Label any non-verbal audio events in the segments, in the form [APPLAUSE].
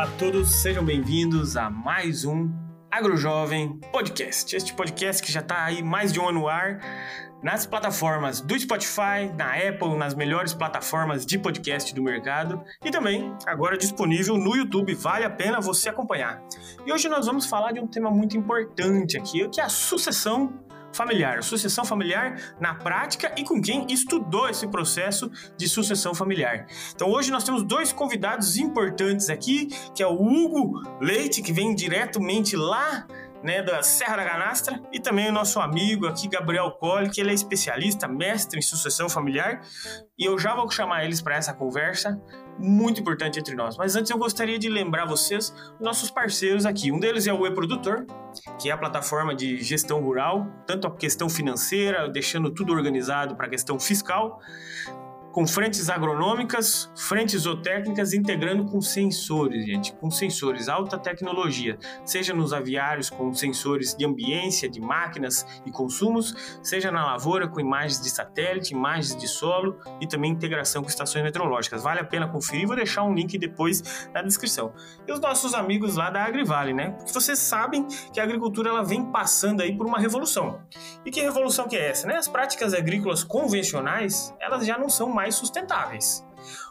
Olá a todos, sejam bem-vindos a mais um AgroJovem Podcast. Este podcast que já está aí mais de um ano no ar nas plataformas do Spotify, na Apple, nas melhores plataformas de podcast do mercado e também agora disponível no YouTube. Vale a pena você acompanhar. E hoje nós vamos falar de um tema muito importante aqui, que é a sucessão familiar, sucessão familiar na prática e com quem estudou esse processo de sucessão familiar. Então hoje nós temos dois convidados importantes aqui, que é o Hugo Leite, que vem diretamente lá né, da Serra da Canastra, e também o nosso amigo aqui, Gabriel Colli, que ele é especialista, mestre em sucessão familiar, e eu já vou chamar eles para essa conversa muito importante entre nós. Mas antes eu gostaria de lembrar vocês nossos parceiros aqui. Um deles é o E-Produtor, que é a plataforma de gestão rural, tanto a questão financeira, deixando tudo organizado para a questão fiscal, com frentes agronômicas, frentes zootécnicas, integrando com sensores, gente, com sensores, alta tecnologia, seja nos aviários com sensores de ambiência, de máquinas e consumos, seja na lavoura com imagens de satélite, imagens de solo e também integração com estações meteorológicas. Vale a pena conferir, vou deixar um link depois na descrição. E os nossos amigos lá da Agrivale, né? Porque vocês sabem que a agricultura ela vem passando aí por uma revolução. E que revolução que é essa, né? As práticas agrícolas convencionais, elas já não são mais mais sustentáveis.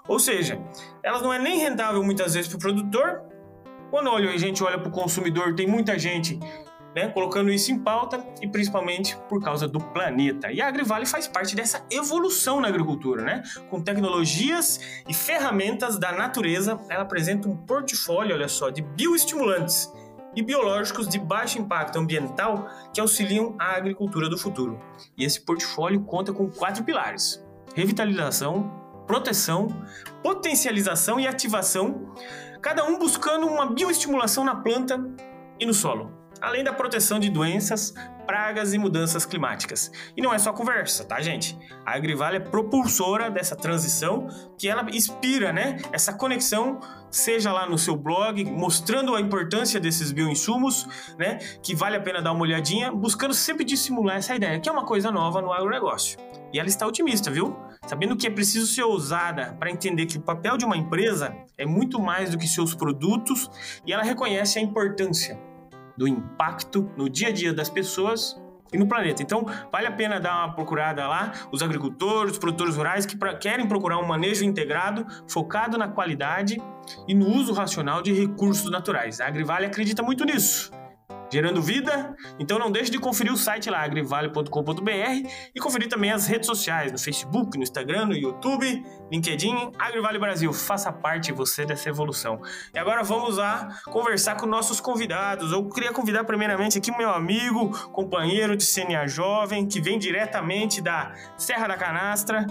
Ou seja, elas não é nem rentável muitas vezes para o produtor. Quando a gente olha para o consumidor, tem muita gente né, colocando isso em pauta e principalmente por causa do planeta. E a Agrivale faz parte dessa evolução na agricultura, né? Com tecnologias e ferramentas da natureza, ela apresenta um portfólio, olha só, de bioestimulantes e biológicos de baixo impacto ambiental que auxiliam a agricultura do futuro. E esse portfólio conta com quatro pilares: revitalização, proteção, potencialização e ativação, cada um buscando uma bioestimulação na planta e no solo, além da proteção de doenças, pragas e mudanças climáticas. E não é só conversa, tá, gente? A Agrivale é propulsora dessa transição, que ela inspira, né, essa conexão, seja lá no seu blog, mostrando a importância desses bioinsumos, né, que vale a pena dar uma olhadinha, buscando sempre dissimular essa ideia, que é uma coisa nova no agronegócio. E ela está otimista, viu? Sabendo que é preciso ser ousada para entender que o papel de uma empresa é muito mais do que seus produtos e ela reconhece a importância do impacto no dia a dia das pessoas e no planeta. Então, vale a pena dar uma procurada lá, os agricultores, os produtores rurais que pra, querem procurar um manejo integrado, focado na qualidade e no uso racional de recursos naturais. A Agrivale acredita muito nisso gerando vida. Então não deixe de conferir o site lá, agrivale.com.br e conferir também as redes sociais, no Facebook, no Instagram, no YouTube, LinkedIn, Agrivale Brasil. Faça parte você dessa evolução. E agora vamos lá conversar com nossos convidados. Eu queria convidar primeiramente aqui meu amigo, companheiro de CNA Jovem, que vem diretamente da Serra da Canastra,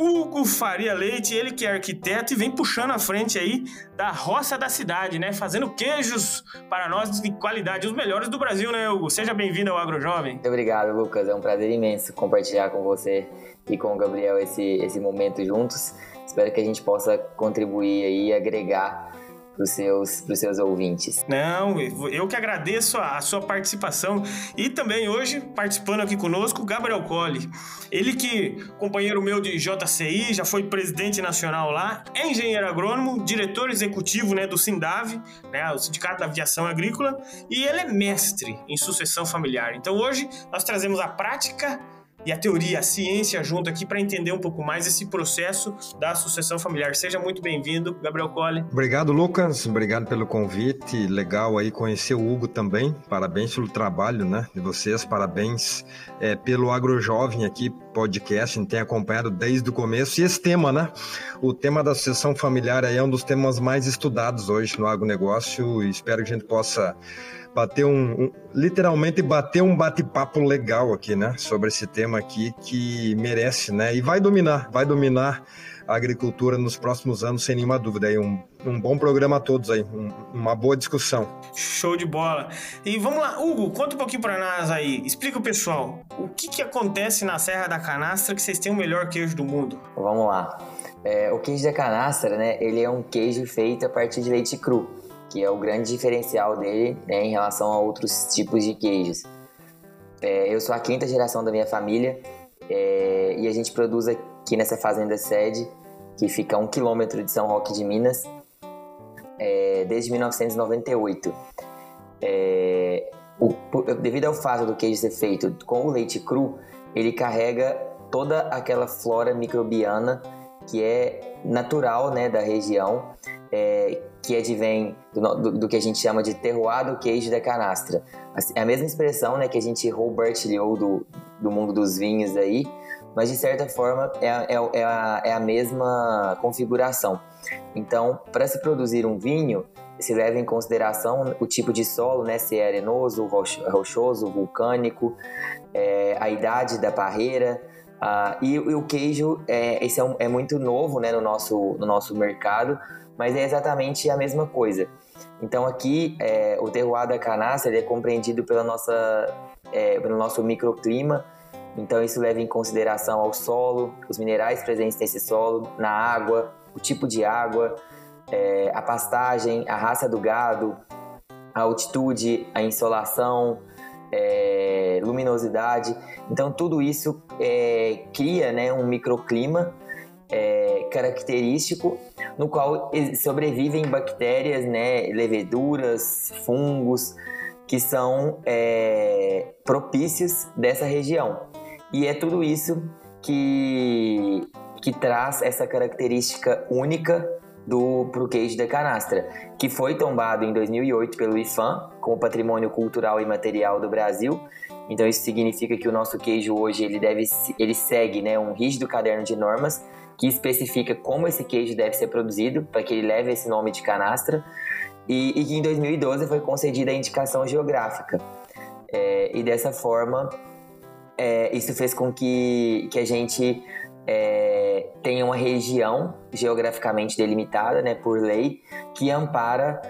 Hugo Faria Leite, ele que é arquiteto e vem puxando a frente aí da roça da cidade, né? Fazendo queijos para nós de qualidade, os melhores do Brasil, né, Hugo? Seja bem-vindo ao AgroJovem. Muito obrigado, Lucas. É um prazer imenso compartilhar com você e com o Gabriel esse, esse momento juntos. Espero que a gente possa contribuir aí e agregar para os seus, seus ouvintes. Não, eu que agradeço a, a, sua participação e também hoje participando aqui conosco, Gabriel Colli. Ele que, companheiro meu de JCI, já foi presidente nacional lá, é engenheiro agrônomo, diretor executivo né, do SINDAV, né, o Sindicato da Aviação Agrícola, e ele é mestre em sucessão familiar. Então hoje nós trazemos a prática e a teoria, a ciência junto aqui para entender um pouco mais esse processo da sucessão familiar. Seja muito bem-vindo, Gabriel Colli. Obrigado, Lucas. Obrigado pelo convite. Legal aí conhecer o Hugo também. Parabéns pelo trabalho, né, de vocês. Parabéns é, pelo AgroJovem aqui, podcast. A gente tem acompanhado desde o começo. E esse tema, né? O tema da sucessão familiar é um dos temas mais estudados hoje no agronegócio e espero que a gente possa bater um, um literalmente bater um bate-papo legal aqui, né, sobre esse tema aqui que merece, né, e vai dominar, vai dominar a agricultura nos próximos anos, sem nenhuma dúvida. Aí um, um bom programa a todos aí, um, uma boa discussão. Show de bola. E vamos lá, Hugo, conta um pouquinho para nós aí. Explica o pessoal, o que que acontece na Serra da Canastra que vocês têm o melhor queijo do mundo? Vamos lá. É, o queijo da canastra, né? Ele é um queijo feito a partir de leite cru que é o grande diferencial dele né, em relação a outros tipos de queijos. É, eu sou a quinta geração da minha família é, e a gente produz aqui nessa fazenda sede, que fica a um quilômetro de São Roque de Minas. É, desde 1998. É, o, devido ao fato do queijo ser feito com o leite cru, ele carrega toda aquela flora microbiana que é natural né, da região, é, que advém do, do, do, que a gente chama de terroir do queijo da canastra. É a mesma expressão né, que a gente roubartilhou do, do mundo dos vinhos aí, mas de certa forma é, é, é, a, é a mesma configuração. Então, para se produzir um vinho, se leva em consideração o tipo de solo, né, se é arenoso, rochoso, vulcânico, é, a idade da parreira, Uh, e, e, o queijo, é, esse é, um, é, muito novo né, no, nosso, no nosso mercado, mas é exatamente a mesma coisa. Então aqui, é, o terroir da canastra é compreendido pela nossa, é, pelo nosso microclima, então isso leva em consideração ao solo, os minerais presentes nesse solo, na água, o tipo de água, é, a pastagem, a raça do gado, a altitude, a insolação, é, luminosidade. Então, tudo isso é, cria né, um microclima é, característico no qual sobrevivem bactérias, né, leveduras, fungos, que são é, propícios dessa região. E é tudo isso que, que traz essa característica única do pro queijo da canastra, que foi tombado em 2008 pelo IFAM como Patrimônio Cultural e Material do Brasil. Então isso significa que o nosso queijo hoje ele deve ele segue, né, um rígido caderno de normas que especifica como esse queijo deve ser produzido para que ele leve esse nome de canastra e, e que em 2012 foi concedida a indicação geográfica. É, e dessa forma é, isso fez com que, que a gente é, tenha uma região geograficamente delimitada né, por lei que ampara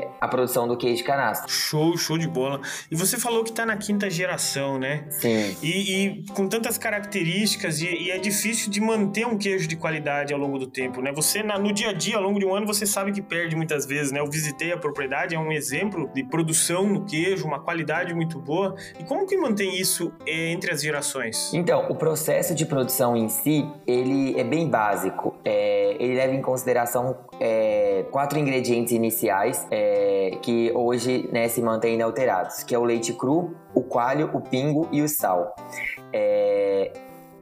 é, a produção do queijo de canastra. Show, show de bola. E você falou que está na quinta geração, né? Sim. E, e com tantas características, e, e, é difícil de manter um queijo de qualidade ao longo do tempo, né? Você, na, no dia a dia, ao longo de um ano, você sabe que perde muitas vezes, né? Eu visitei a propriedade, é um exemplo de produção no queijo, uma qualidade muito boa. E como que mantém isso é, entre as gerações? Então, o processo de produção em si, ele é bem básico. É, ele leva em consideração é, quatro ingredientes ingredientes iniciais é, que hoje né, se mantêm inalterados, que é o leite cru, o coalho, o pingo e o sal. É,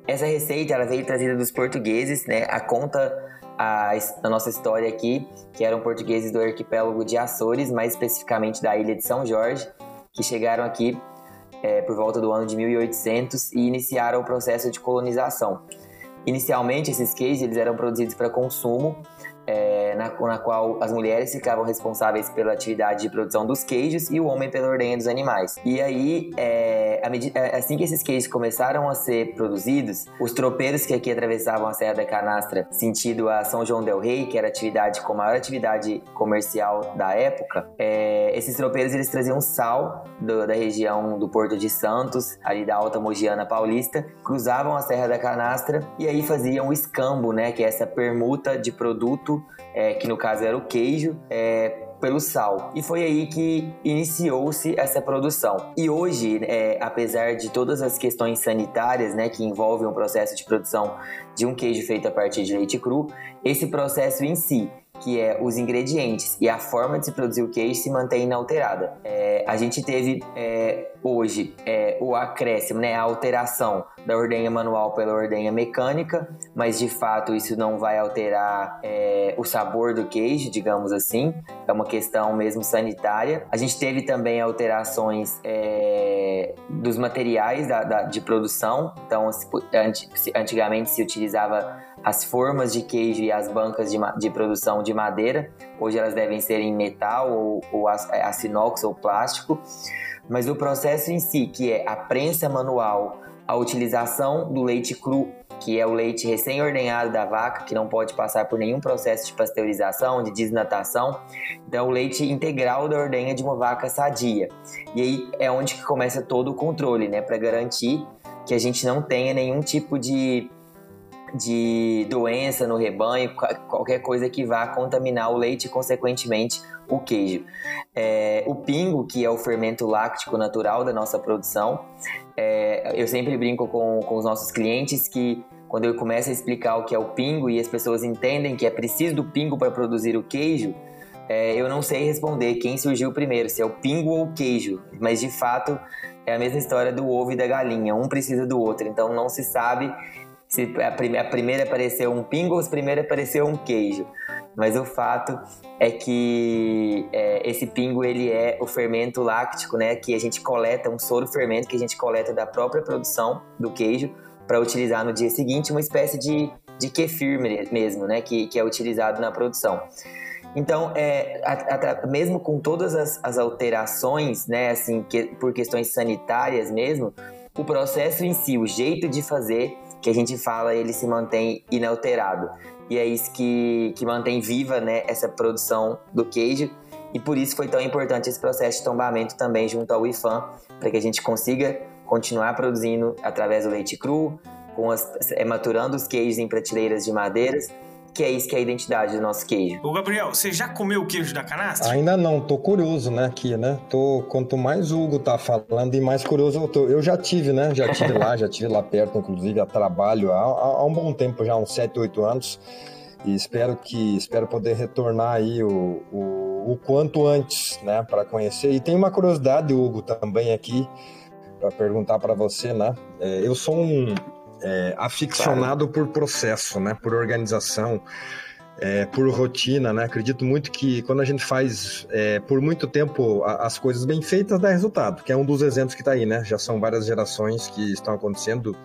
essa receita ela veio trazida dos portugueses, né? A conta a, a, nossa história aqui, que eram portugueses do arquipélago de Açores, mais especificamente da ilha de São Jorge, que chegaram aqui é, por volta do ano de 1800 e iniciaram o processo de colonização. Inicialmente, esses queijos eles eram produzidos para consumo é, na, na, qual as mulheres ficavam responsáveis pela atividade de produção dos queijos e o homem pela ordenha dos animais. E aí, é, é, assim que esses queijos começaram a ser produzidos, os tropeiros que aqui atravessavam a Serra da Canastra, sentido a São João del Rei, que era atividade com a maior atividade comercial da época, é, esses tropeiros eles traziam sal do, da região do Porto de Santos, ali da Alta Mogiana Paulista, cruzavam a Serra da Canastra e aí faziam o escambo, né, que é essa permuta de produto é, que no caso era o queijo, é, pelo sal. E foi aí que iniciou-se essa produção. E hoje, é, apesar de todas as questões sanitárias né, que envolvem o processo de produção de um queijo feito a partir de leite cru, esse processo em si que é os ingredientes e a forma de se produzir o queijo se mantém inalterada. É, a gente teve é, hoje é, o acréscimo, né, a alteração da ordenha manual pela ordenha mecânica, mas de fato isso não vai alterar é, o sabor do queijo, digamos assim, é uma questão mesmo sanitária. A gente teve também alterações é, dos materiais da, da, de produção, então antigamente se utilizava as formas de queijo e as bancas de, de produção de madeira. Hoje elas devem ser em metal ou, ou aço inox ou plástico. Mas o processo em si, que é a prensa manual, a utilização do leite cru, que é o leite recém-ordenhado da vaca, que não pode passar por nenhum processo de pasteurização, de desnatação. Então, o leite integral da ordenha de uma vaca sadia. E aí é onde que começa todo o controle, né? Para garantir que a gente não tenha nenhum tipo de de doença no rebanho, qualquer coisa que vá contaminar o leite e, consequentemente, o queijo. É, o pingo, que é o fermento láctico natural da nossa produção, é, eu sempre brinco com, com os nossos clientes que quando eu começo a explicar o que é o pingo e as pessoas entendem que é preciso do pingo para produzir o queijo, é, eu não sei responder quem surgiu primeiro, se é o pingo ou o queijo, mas de fato é a mesma história do ovo e da galinha, um precisa do outro, então não se sabe se a, a primeira apareceu um pingo ou se primeiro apareceu um queijo. Mas o fato é que é, esse pingo ele é o fermento láctico, né? Que a gente coleta, um soro fermento que a gente coleta da própria produção do queijo para utilizar no dia seguinte, uma espécie de, de kefir mesmo, né? Que, que é utilizado na produção. Então, é, a, a, mesmo com todas as, as, alterações, né, assim, que, por questões sanitárias mesmo, o processo em si, o jeito de fazer que a gente fala, ele se mantém inalterado. E é isso que, que mantém viva né, essa produção do queijo. E por isso foi tão importante esse processo de tombamento também junto ao IFAM, para que a gente consiga continuar produzindo através do leite cru, com as, é, maturando os queijos em prateleiras de madeiras que é isso que é a identidade do nosso queijo. Ô Gabriel, você já comeu o queijo da canastra? Ainda não, tô curioso, né, aqui, né? Tô, quanto mais o Hugo tá falando e mais curioso eu tô. Eu já tive, né? Já tive lá, já tive lá perto, inclusive, a trabalho há, há um bom tempo, já uns 7, 8 anos. E espero que espero poder retornar aí o, o, o quanto antes, né, para conhecer. E tem uma curiosidade, Hugo, também aqui para perguntar para você, né? É, eu sou um, é, aficionado claro. por processo, né? Por organização, é, por rotina, né? Acredito muito que quando a gente faz é, por muito tempo as coisas bem feitas, dá resultado, que é um dos exemplos que está aí, né? Já são várias gerações que estão acontecendo.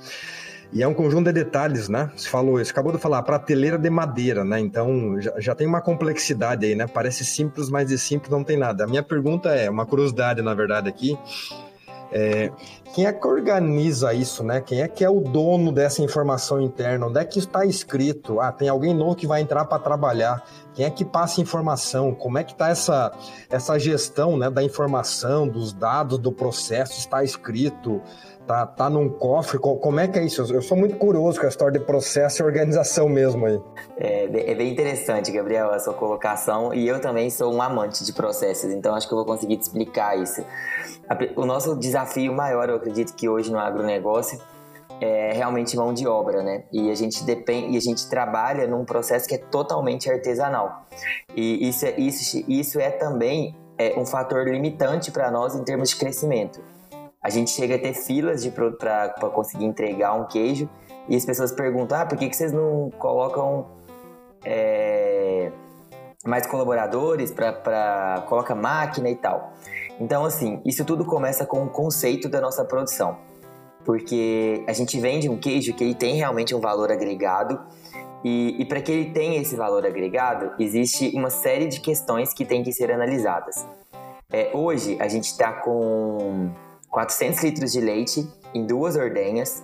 E é um conjunto de detalhes, né? Você falou, você acabou de falar, prateleira de madeira, né? Então já, já tem uma complexidade aí, né? Parece simples, mas de simples não tem nada. A minha pergunta é, uma curiosidade, na verdade, aqui. É, quem é que organiza isso, né? Quem é que é o dono dessa informação interna? Onde é que está escrito? Ah, tem alguém novo que vai entrar para trabalhar. Quem é que passa informação? Como é que está essa, essa gestão né, da informação, dos dados, do processo? Está escrito? Tá, tá num cofre? Como é que é isso? Eu sou muito curioso com a história de processo e organização mesmo aí. É, é bem interessante, Gabriel, a sua colocação. E eu também sou um amante de processos, então acho que eu vou conseguir te explicar isso. O nosso desafio maior, eu acredito que hoje no agronegócio, é realmente mão de obra, né? E a gente depende, e a gente trabalha num processo que é totalmente artesanal. E isso é, isso, isso é também é, um fator limitante para nós em termos de crescimento a gente chega a ter filas para conseguir entregar um queijo e as pessoas perguntam: ah, por que, que vocês não colocam é, mais colaboradores para coloca máquina e tal? Então, assim, isso tudo começa com o conceito da nossa produção, porque a gente vende um queijo que ele tem realmente um valor agregado e, e para que ele tenha esse valor agregado, existe uma série de questões que têm que ser analisadas. É, hoje a gente está com 400 litros de leite em duas ordenhas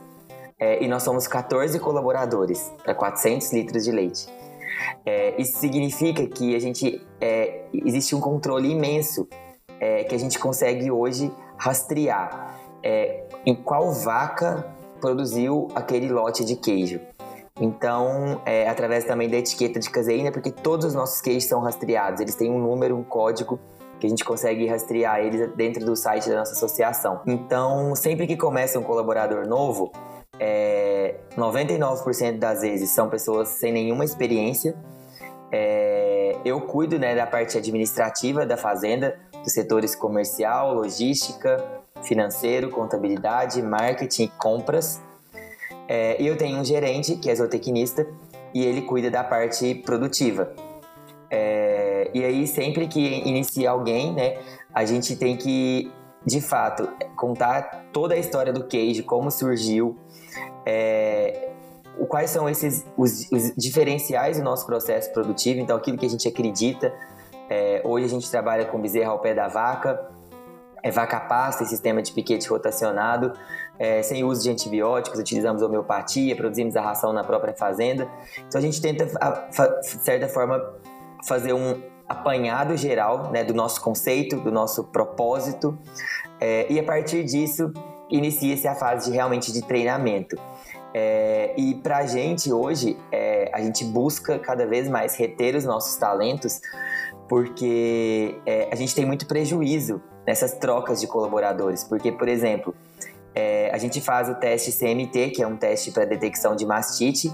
é, e nós somos 14 colaboradores para 400 litros de leite. É, isso significa que a gente é, existe um controle imenso é, que a gente consegue hoje rastrear é, em qual vaca produziu aquele lote de queijo. Então, é, através também da etiqueta de caseína, porque todos os nossos queijos são rastreados, eles têm um número, um código que a gente consegue rastrear eles dentro do site da nossa associação. Então, sempre que começa um colaborador novo, é, 99% das vezes são pessoas sem nenhuma experiência. É, eu cuido né, da parte administrativa da fazenda, dos setores comercial, logística, financeiro, contabilidade, marketing e compras. É, e eu tenho um gerente, que é zootecnista, e ele cuida da parte produtiva. É, e aí, sempre que inicia alguém, né, a gente tem que, de fato, contar toda a história do queijo, como surgiu, é, quais são esses os, os, diferenciais do nosso processo produtivo, então aquilo que a gente acredita. É, hoje a gente trabalha com bezerra ao pé da vaca, é vaca pasta sistema de piquete rotacionado, é, sem uso de antibióticos, utilizamos homeopatia, produzimos a ração na própria fazenda. Então a gente tenta, de certa forma, fazer um apanhado geral né, do nosso conceito, do nosso propósito, é, e a partir disso inicia-se a fase de, realmente de treinamento. É, e para a gente hoje, é, a gente busca cada vez mais reter os nossos talentos, porque é, a gente tem muito prejuízo nessas trocas de colaboradores. Porque, por exemplo, é, a gente faz o teste CMT, que é um teste para detecção de mastite,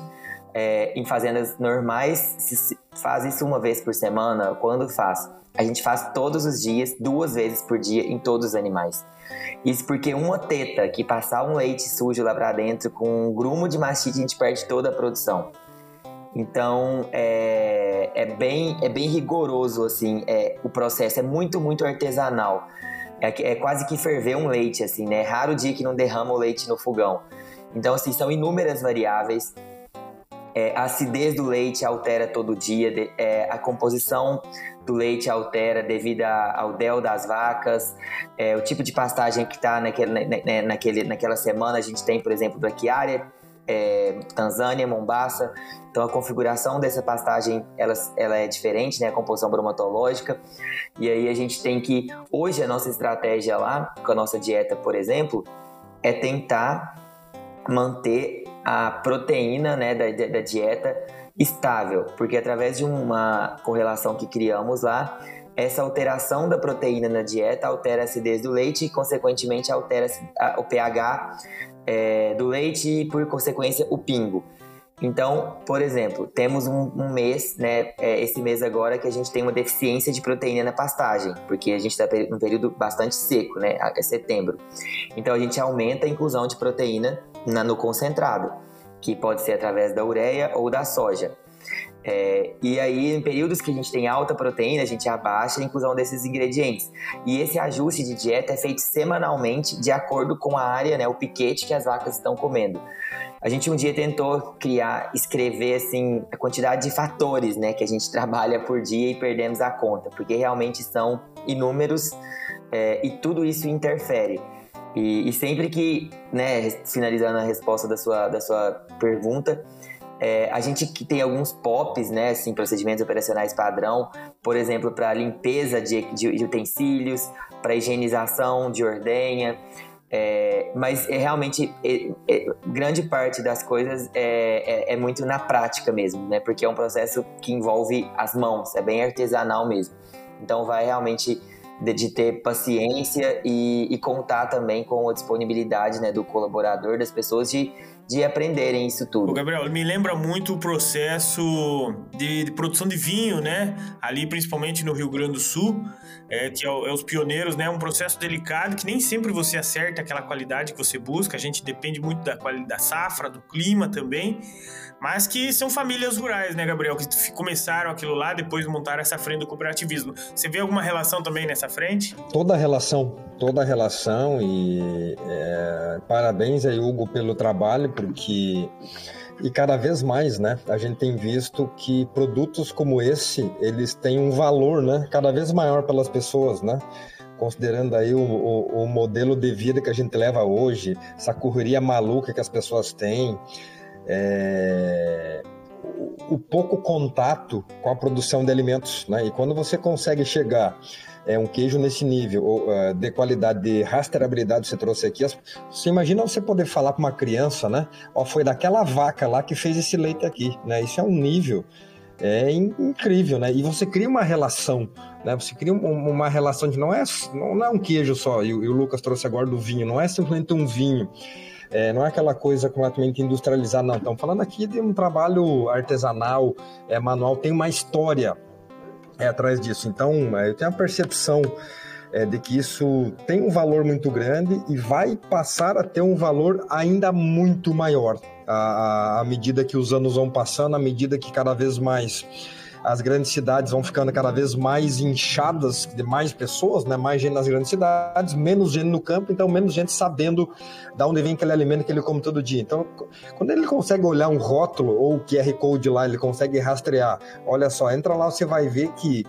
é, em fazendas normais, se faz isso uma vez por semana, quando faz? A gente faz todos os dias, duas vezes por dia, em todos os animais. Isso porque uma teta que passar um leite sujo lá para dentro com um grumo de mastite, a gente perde toda a produção. Então é, é, bem, é bem rigoroso assim, é, o processo é muito, muito artesanal. É, é quase que ferver um leite, assim, né? É raro o dia que não derrama o leite no fogão. Então, assim, são inúmeras variáveis. É, a acidez do leite altera todo dia, de, é, a composição do leite altera devido ao del das vacas, é, o tipo de pastagem que está naquele, na, né, né, naquele, naquela semana. A gente tem, por exemplo, braquiária, é, Tanzânia, Mombasa. Então a configuração dessa pastagem ela, ela é diferente, né? A composição bromatológica. E aí a gente tem que hoje a nossa estratégia lá, com a nossa dieta, por exemplo, é tentar manter a proteína, né, da, da dieta estável, porque através de uma correlação que criamos lá, essa alteração da proteína na dieta altera a acidez do leite e, consequentemente, altera o pH é, do leite e, por consequência, o pingo. Então, por exemplo, temos um, um mês, né, é, esse mês agora, que a gente tem uma deficiência de proteína na pastagem, porque a gente está num período bastante seco, né, é setembro. Então, a gente aumenta a inclusão de proteína na, no concentrado, que pode ser através da ureia ou da soja. É, e aí, em períodos que a gente tem alta proteína, a gente abaixa a inclusão desses ingredientes. E esse ajuste de dieta é feito semanalmente de acordo com a área, né, o piquete que as vacas estão comendo. A gente um dia tentou criar, escrever assim a quantidade de fatores, né, que a gente [LAUGHS] trabalha por dia e perdemos a conta, porque realmente são inúmeros é, e tudo isso interfere. E, e sempre que, né, finalizando a resposta da sua, da sua pergunta, é, a gente que tem alguns POPs, né, assim, procedimentos operacionais padrão, por exemplo, para limpeza de, de, de utensílios, para higienização de ordenha, é, mas é realmente é, é, grande parte das coisas é, é, é, muito na prática mesmo, né? Porque é um processo que envolve as mãos, é bem artesanal mesmo. Então vai realmente de, de ter paciência e, e, contar também com a disponibilidade né, do colaborador, das pessoas de de aprenderem isso tudo. Gabriel, me lembra muito o processo de, de, produção de vinho, né? Ali, principalmente no Rio Grande do Sul, é, que é, é, os pioneiros, né? Um processo delicado que nem sempre você acerta aquela qualidade que você busca. A gente depende muito da da safra, do clima também mas que são famílias rurais, né, Gabriel? Que começaram aquilo lá, depois montaram essa frente do cooperativismo. Você vê alguma relação também nessa frente? Toda relação, toda relação e é, parabéns aí, Hugo, pelo trabalho, porque e cada vez mais, né? A gente tem visto que produtos como esse, eles têm um valor, né? Cada vez maior pelas pessoas, né? Considerando aí o, o, o modelo de vida que a gente leva hoje, essa correria maluca que as pessoas têm, é, o, pouco contato com a produção de alimentos. Né? E quando você consegue chegar é, um queijo nesse nível uh, de qualidade, de rastreabilidade você trouxe aqui, você imagina você poder falar para uma criança, né? Ó, foi daquela vaca lá que fez esse leite aqui, né? Isso é um nível é incrível, né? E você cria uma relação, né? Você cria uma relação que não é, não é um queijo só, e o Lucas trouxe agora do vinho, não é simplesmente um vinho. É, não é aquela coisa completamente industrializada, não. Estamos falando aqui de um trabalho artesanal, é, manual, tem uma história é, atrás disso. Então, é, eu tenho a percepção é, de que isso tem um valor muito grande e vai passar a ter um valor ainda muito maior à, à medida que os anos vão passando, à medida que cada vez mais as grandes cidades vão ficando cada vez mais inchadas de mais pessoas, né? Mais gente nas grandes cidades, menos gente no campo, então menos gente sabendo de onde vem aquele alimento que ele come todo dia. Então, quando ele consegue olhar um rótulo ou o QR Code lá, ele consegue rastrear. Olha só, entra lá, você vai ver que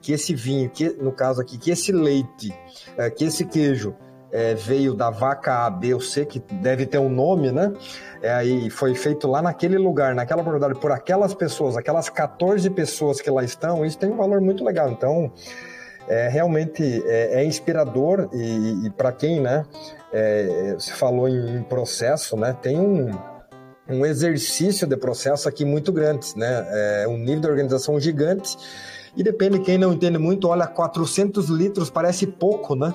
que esse vinho, que no caso aqui, que esse leite, é, que esse queijo é, veio da vaca A, B ou C, que deve ter um nome, né? é, aí foi feito lá naquele lugar, naquela propriedade, por aquelas pessoas, aquelas 14 pessoas que lá estão, isso tem um valor muito legal. Então, é, realmente é, é inspirador e, e para quem, né, é, você falou em, em, processo, né, tem um, um exercício de processo aqui muito grande, né, é um nível de organização gigante e depende, quem não entende muito, olha, 400 litros parece pouco, né,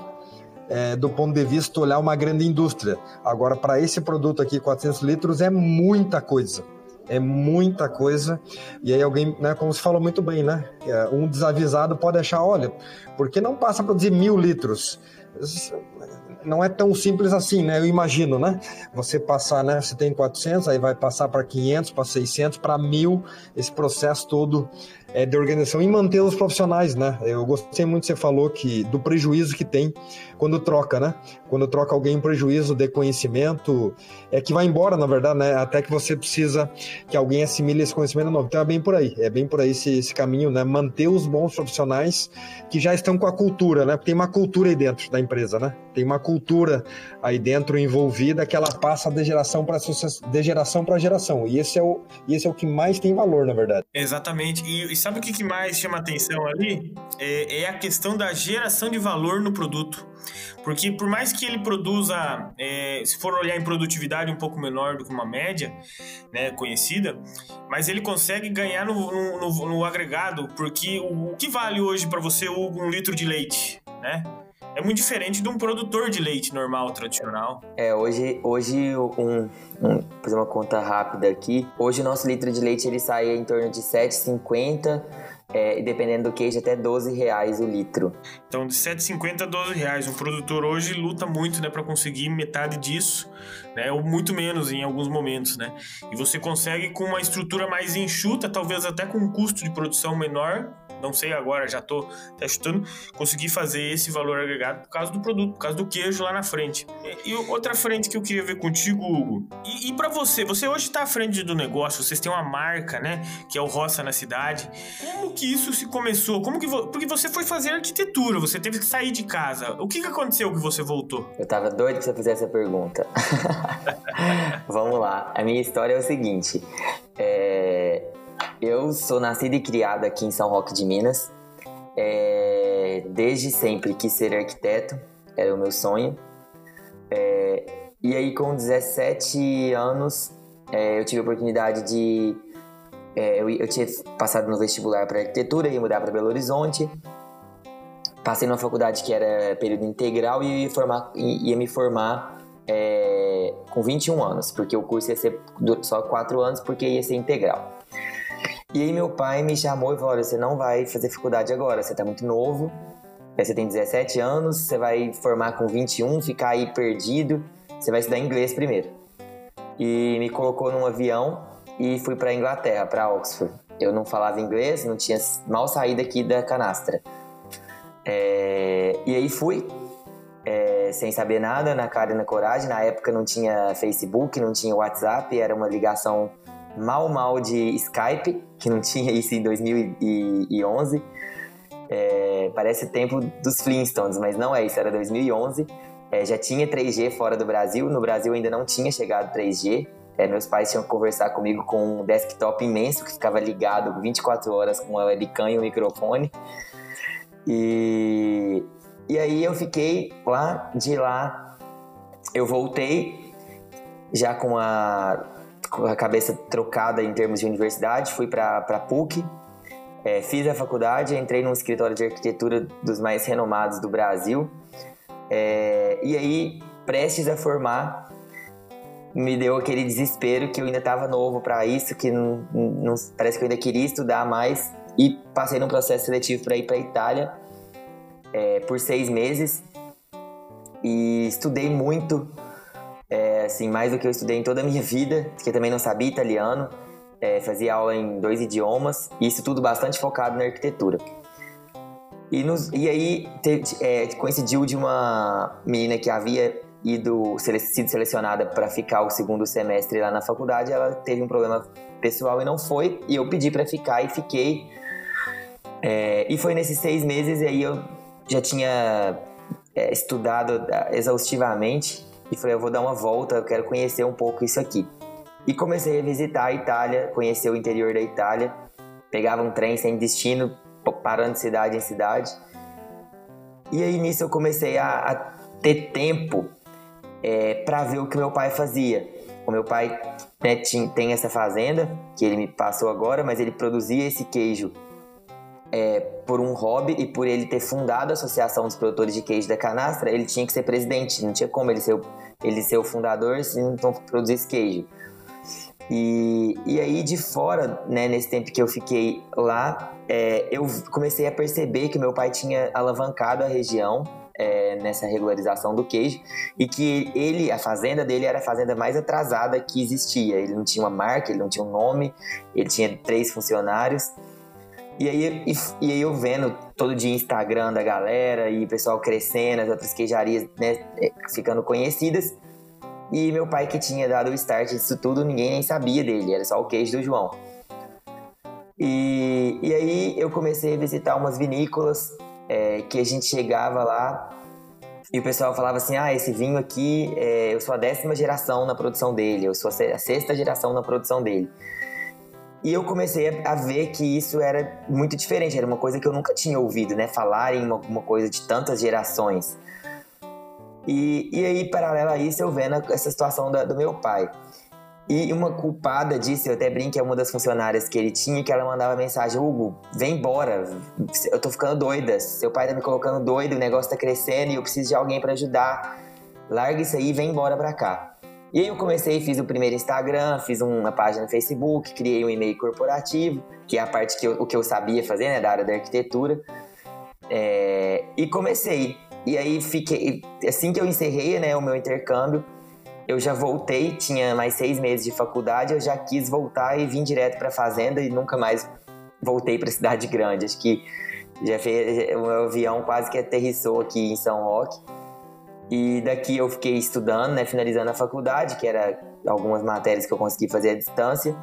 é, do ponto de vista olhar uma grande indústria. Agora, para esse produto aqui, 400 litros é muita coisa. É muita coisa. E aí alguém, né, como você falou muito bem, né? É, um desavisado pode achar, olha, por que não passa a produzir mil litros? não é tão simples assim, né? Eu imagino, né? Você passar, né? Você tem 400, aí vai passar para 500, para 600, para 1000, esse processo todo é, de organização e manter os profissionais, né? Eu gostei muito que você falou que do prejuízo que tem quando troca, né? Quando troca alguém um prejuízo de conhecimento, é que vai embora, na verdade, né? Até que você precisa que alguém assimile esse conhecimento novo. Então é bem por aí, é bem por aí esse, esse caminho, né? Manter os bons profissionais que já estão com a cultura, né? Porque tem uma cultura aí dentro da empresa, né? Tem uma cultura aí dentro envolvida que ela passa de geração para de geração para geração. E esse é o esse é o que mais tem valor, na verdade. Exatamente. E, e sabe o que, que mais chama atenção ali? É, é, a questão da geração de valor no produto. Porque por mais que ele produza, é, se for olhar em produtividade um pouco menor do que uma média né, conhecida, mas ele consegue ganhar no, no, no, no agregado, porque o, o que vale hoje para você um litro de leite, né? é muito diferente de um produtor de leite normal, tradicional. É, hoje, hoje um, um fazer uma conta rápida aqui. Hoje o nosso litro de leite ele sai em torno de 7,50 é, dependendo do queijo, até 12 reais o litro. Então, de 7,50 a 12 reais. Um produtor hoje luta muito né, para conseguir metade disso, né, ou muito menos em alguns momentos. Né? E você consegue com uma estrutura mais enxuta, talvez até com um custo de produção menor, não sei agora, já estou testando, conseguir fazer esse valor agregado por causa do produto, por causa do queijo lá na frente. E, e outra frente que eu queria ver contigo, Hugo, e, e para você, você hoje está à frente do negócio, vocês têm uma marca, né, que é o Roça na Cidade. Como que isso se começou? Como que vo... porque você foi fazer arquitetura, você teve que sair de casa. O que, que aconteceu que você voltou? Eu tava doido que você fizesse essa pergunta. [LAUGHS] Vamos lá. A minha história é o seguinte. É... Eu sou nascido e criado aqui em São Roque de Minas. É, desde sempre quis ser arquiteto, era o meu sonho. É, e aí, com 17 anos, é, eu tive a oportunidade de. É, eu, eu, tinha passado no vestibular para arquitetura, ia mudar para Belo Horizonte. Passei numa faculdade que era período integral e ia, formar, ia me formar é, com 21 anos, porque o curso ia ser só 4 anos, porque ia ser integral. E aí meu pai me chamou e falou: olha, você não vai fazer faculdade agora, você tá muito novo, você tem 17 anos, você vai formar com 21, ficar aí perdido, você vai estudar inglês primeiro. E me colocou num avião e fui para Inglaterra, para Oxford. Eu não falava inglês, não tinha mal saído aqui da canastra. É, e aí fui, é, sem saber nada, na cara e na coragem. Na época não tinha Facebook, não tinha WhatsApp, era uma ligação mal mal de Skype, que não tinha isso em 2011. É, parece tempo dos Flintstones, mas não é isso, era 2011. É, já tinha 3G fora do Brasil, no Brasil ainda não tinha chegado 3G. É, meus pais tinham que conversar comigo com um desktop imenso que ficava ligado 24 horas com a webcam e o microfone. E, e aí eu fiquei lá, de lá eu voltei já com a com a cabeça trocada em termos de universidade, fui para PUC, é, fiz a faculdade, entrei num escritório de arquitetura dos mais renomados do Brasil. É, e aí, prestes a formar, me deu aquele desespero que eu ainda estava novo para isso, que não, não, parece que eu ainda queria estudar mais. E passei num processo seletivo para ir para Itália é, por seis meses. E estudei muito é, assim, mais do que eu estudei em toda a minha vida, porque também não sabia italiano, é, fazia aula em dois idiomas, e isso tudo bastante focado na arquitetura. E, nos, e aí te, é, coincidiu de uma menina que havia ido sele, sido selecionada para ficar o segundo semestre lá na faculdade, ela teve um problema pessoal e não foi, e eu pedi para ficar e fiquei. É, e foi nesses seis meses e aí eu já tinha é, estudado é, exaustivamente e falei, eu vou dar uma volta, eu quero conhecer um pouco isso aqui. E comecei a visitar a Itália, conhecer o interior da Itália, pegava um trem sem destino, parando de cidade em cidade. E aí nisso eu comecei a, a ter tempo é, para ver o que meu pai fazia. O meu pai né, tinha, tem essa fazenda, que ele me passou agora, mas ele produzia esse queijo é, por um hobby e por ele ter fundado a Associação dos Produtores de Queijo da Canastra, ele tinha que ser presidente. Não tinha como ele ser, ele ser o fundador se não produzisse queijo. E, e aí de fora, né, nesse tempo que eu fiquei lá, é, eu comecei a perceber que meu pai tinha alavancado a região é, nessa regularização do queijo e que ele, a fazenda dele era a fazenda mais atrasada que existia. Ele não tinha uma marca, ele não tinha um nome, ele tinha três funcionários. E aí, e, e aí eu vendo todo dia Instagram da galera e o pessoal crescendo, as outras queijarias né, é, ficando conhecidas. E meu pai que tinha dado o start disso tudo, ninguém nem sabia dele, era só o queijo do João. E, e aí eu comecei a visitar umas vinícolas é, que a gente chegava lá e o pessoal falava assim: ah, esse vinho aqui, é, eu sou a décima geração na produção dele, eu sou a sexta geração na produção dele. E eu comecei a ver que isso era muito diferente, era uma coisa que eu nunca tinha ouvido, né? Falar em uma, coisa de tantas gerações. E, e aí, paralelo a isso, eu vendo essa situação da, do meu pai. E uma culpada disso, eu até brinco, é uma das funcionárias que ele tinha, que ela mandava mensagem: Hugo, vem embora, eu tô ficando doida, seu pai tá me colocando doido, o negócio tá crescendo e eu preciso de alguém para ajudar. Larga isso aí e vem embora pra cá. E aí eu comecei, fiz o primeiro Instagram, fiz uma página no Facebook, criei um e-mail corporativo, que é a parte que eu, o que eu sabia fazer, né, da área da arquitetura. É, e comecei. E aí fiquei, assim que eu encerrei, né, o meu intercâmbio, eu já voltei, tinha mais seis meses de faculdade, eu já quis voltar e vim direto para fazenda e nunca mais voltei para [LAUGHS] cidade grande. Acho que já fez, o meu avião quase que aterrissou aqui em São Roque. E daqui eu fiquei estudando, né, finalizando a faculdade, que era algumas matérias que eu consegui fazer à distância.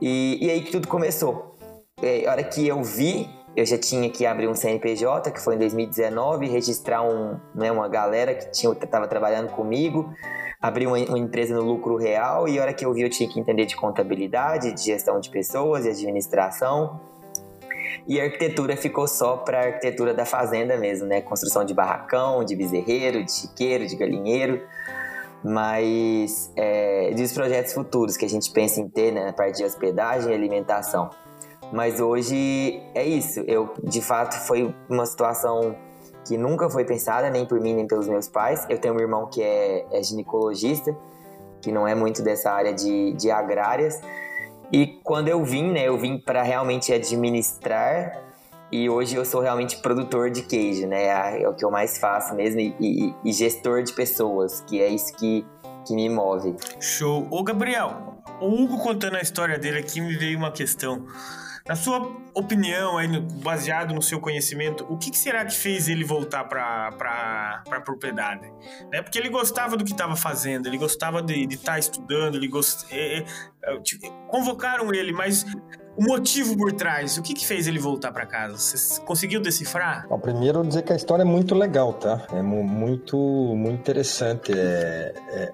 E, e aí que tudo começou. E, a hora que eu vi, eu já tinha que abrir um CNPJ, que foi em 2019, registrar um, né, uma galera que estava trabalhando comigo, abrir uma, uma, empresa no lucro real, e a hora que eu vi, eu tinha que entender de contabilidade, de gestão de pessoas e administração. E a arquitetura ficou só para arquitetura da fazenda mesmo, né? Construção de barracão, de bezerreiro, de chiqueiro, de galinheiro. Mas é, dos projetos futuros que a gente pensa em ter, né? Na parte de hospedagem e alimentação. Mas hoje é isso. Eu, de fato, foi uma situação que nunca foi pensada, nem por mim, nem pelos meus pais. Eu tenho um irmão que é, é ginecologista, que não é muito dessa área de, de agrárias. E quando eu vim, né, eu vim para realmente administrar e hoje eu sou realmente produtor de queijo, né? É o que eu mais faço mesmo e, e, e gestor de pessoas, que é isso que, que me move. Show. Ô, Gabriel, o Hugo contando a história dele aqui me veio uma questão. Na sua opinião, aí, baseado no seu conhecimento, o que, será que fez ele voltar para a propriedade? Né? Porque ele gostava do que estava fazendo, ele gostava de estar tá estudando, ele gost... É, é, é, convocaram ele, mas o motivo por trás, o que, que fez ele voltar para casa? Você conseguiu decifrar? Bom, primeiro dizer que a história é muito legal, tá? É muito, muito interessante. É, é,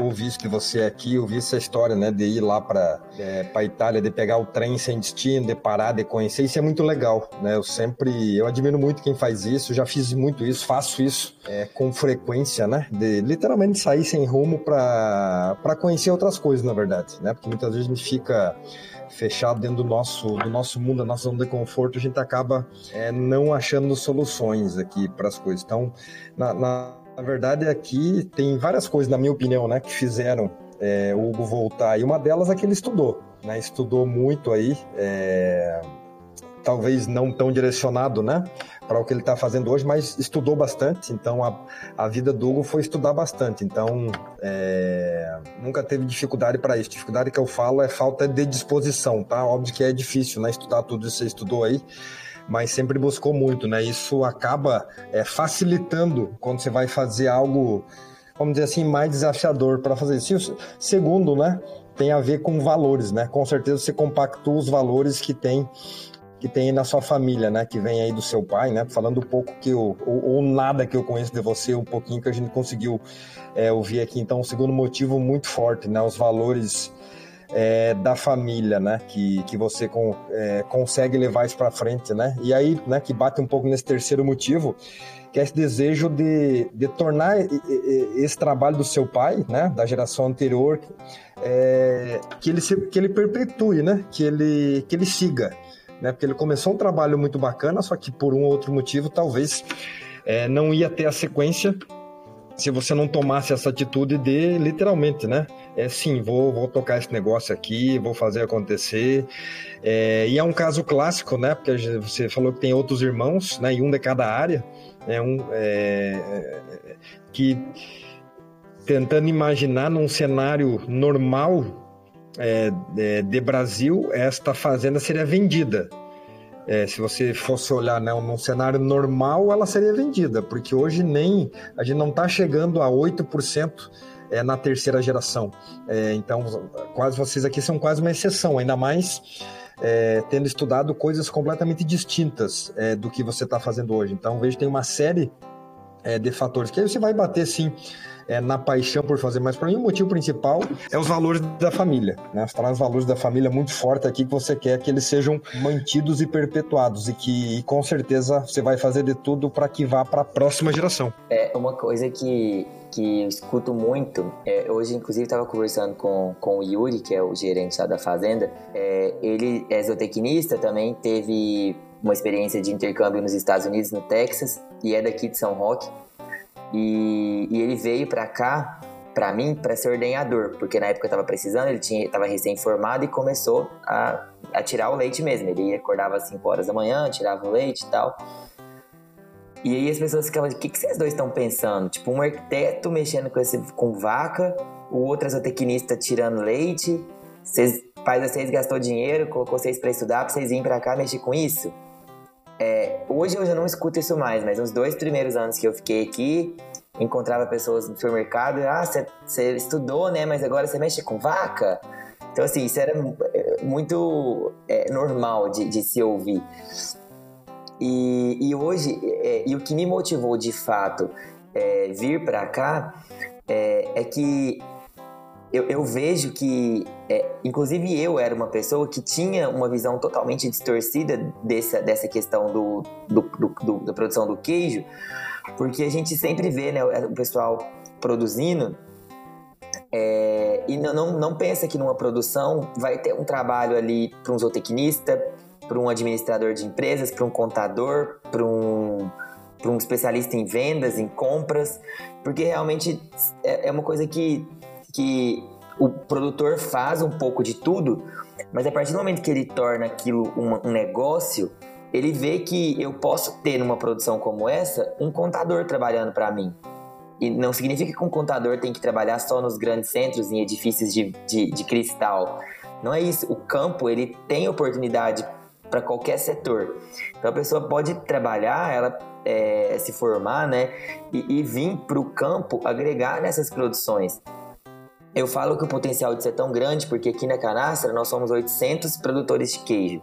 ouvir isso de você aqui, ouvir essa história, né, de ir lá para é, para Itália, de pegar o trem sem destino, de parar, de conhecer, isso é muito legal, né? Eu sempre, eu admiro muito quem faz isso, já fiz muito isso, faço isso é, com frequência, né? De literalmente sair sem rumo para conhecer outras coisas, na verdade, né? Porque muitas vezes a gente fica fechado dentro do nosso, do nosso mundo, da nossa zona de conforto, a gente acaba é, não achando soluções aqui para as coisas. Então, na, na, na, verdade, aqui tem várias coisas, na minha opinião, né, que fizeram é, o Hugo voltar. E uma delas é que ele estudou, né? Estudou muito aí, é, talvez não tão direcionado, né? para o que ele está fazendo hoje, mas estudou bastante, então a, a vida do Hugo foi estudar bastante, então é, nunca teve dificuldade para isso. Dificuldade que eu falo é falta de disposição, tá? Óbvio que é difícil, né? Estudar tudo isso que você estudou aí, mas sempre buscou muito, né? Isso acaba é, facilitando quando você vai fazer algo, vamos dizer assim, mais desafiador para fazer isso. Segundo, né? Tem a ver com valores, né? Com certeza você compactua os valores que tem que tem na sua família, né? Que vem aí do seu pai, né? Falando um pouco que eu, ou, ou nada que eu conheço de você, um pouquinho que a gente conseguiu é, ouvir aqui. Então, o segundo motivo muito forte, né? Os valores é, da família, né? Que, que você com, é, consegue levar isso para frente, né? E aí, né? Que bate um pouco nesse terceiro motivo, que é esse desejo de, de tornar esse trabalho do seu pai, né? Da geração anterior, é, que ele se, que ele perpetue, né? Que ele que ele siga né? Porque ele começou um trabalho muito bacana, só que por um ou outro motivo talvez é, não ia ter a sequência se você não tomasse essa atitude de, literalmente, né? É sim, vou, vou tocar esse negócio aqui, vou fazer acontecer. É, e é um caso clássico, né? Porque você falou que tem outros irmãos, né? E um de cada área. É um, é, é que tentando imaginar num cenário normal é, é, de Brasil, esta fazenda seria vendida. É, se você fosse olhar né, num cenário normal, ela seria vendida, porque hoje nem a gente não está chegando a 8% é, na terceira geração. É, então, quase vocês aqui são quase uma exceção, ainda mais é, tendo estudado coisas completamente distintas é, do que você está fazendo hoje. Então, vejo tem uma série é, de fatores que aí você vai bater sim é, na paixão por fazer, mas para mim o motivo principal é os valores da família. Né? Você traz os valores da família muito forte aqui que você quer que eles sejam mantidos e perpetuados e que e com certeza você vai fazer de tudo para que vá para a próxima geração. É uma coisa que que eu escuto muito, é, hoje inclusive estava conversando com, com o Yuri, que é o gerente lá da fazenda, é, ele é zootecnista, também teve uma experiência de intercâmbio nos Estados Unidos, no Texas, e é daqui de São Roque. E, e ele veio para cá, para mim, para ser ordenhador, porque na época eu tava precisando, ele tinha, tava recém-formado e começou a, a tirar o leite mesmo. Ele acordava às 5 horas da manhã, tirava o leite e tal. E aí as pessoas ficavam, o que, que vocês dois estão pensando? Tipo, um arquiteto mexendo com, esse, com vaca, o outro zootecnista tirando leite, vocês, pai de vocês gastou dinheiro, colocou vocês para estudar, pra vocês virem para cá mexer com isso? É, hoje eu já não escuto isso mais, mas nos dois primeiros anos que eu fiquei aqui, encontrava pessoas no supermercado, ah, você estudou, né, mas agora você mexe com vaca? Então, assim, isso era é, muito é, normal de, de, se ouvir. E, e hoje, é, e o que me motivou de fato é, vir para cá é, é que eu, eu vejo que, é, inclusive eu era uma pessoa que tinha uma visão totalmente distorcida dessa, dessa questão do, do, do, do da produção do queijo, porque a gente sempre vê né, o pessoal produzindo é, e não, não pensa que numa produção vai ter um trabalho ali para um zootecnista, para um administrador de empresas, para um contador, para um, um especialista em vendas, em compras, porque realmente é, é uma coisa que que o produtor faz um pouco de tudo, mas a partir do momento que ele torna aquilo um, negócio, ele vê que eu posso ter numa produção como essa um contador trabalhando para mim. E não significa que um contador tem que trabalhar só nos grandes centros, em edifícios de, de, de cristal. Não é isso. O campo ele tem oportunidade para qualquer setor. Então a pessoa pode trabalhar, ela é, se formar, né, e, e vir para o campo agregar nessas produções. Eu falo que o potencial de ser tão grande porque aqui na Canastra nós somos 800 produtores de queijo.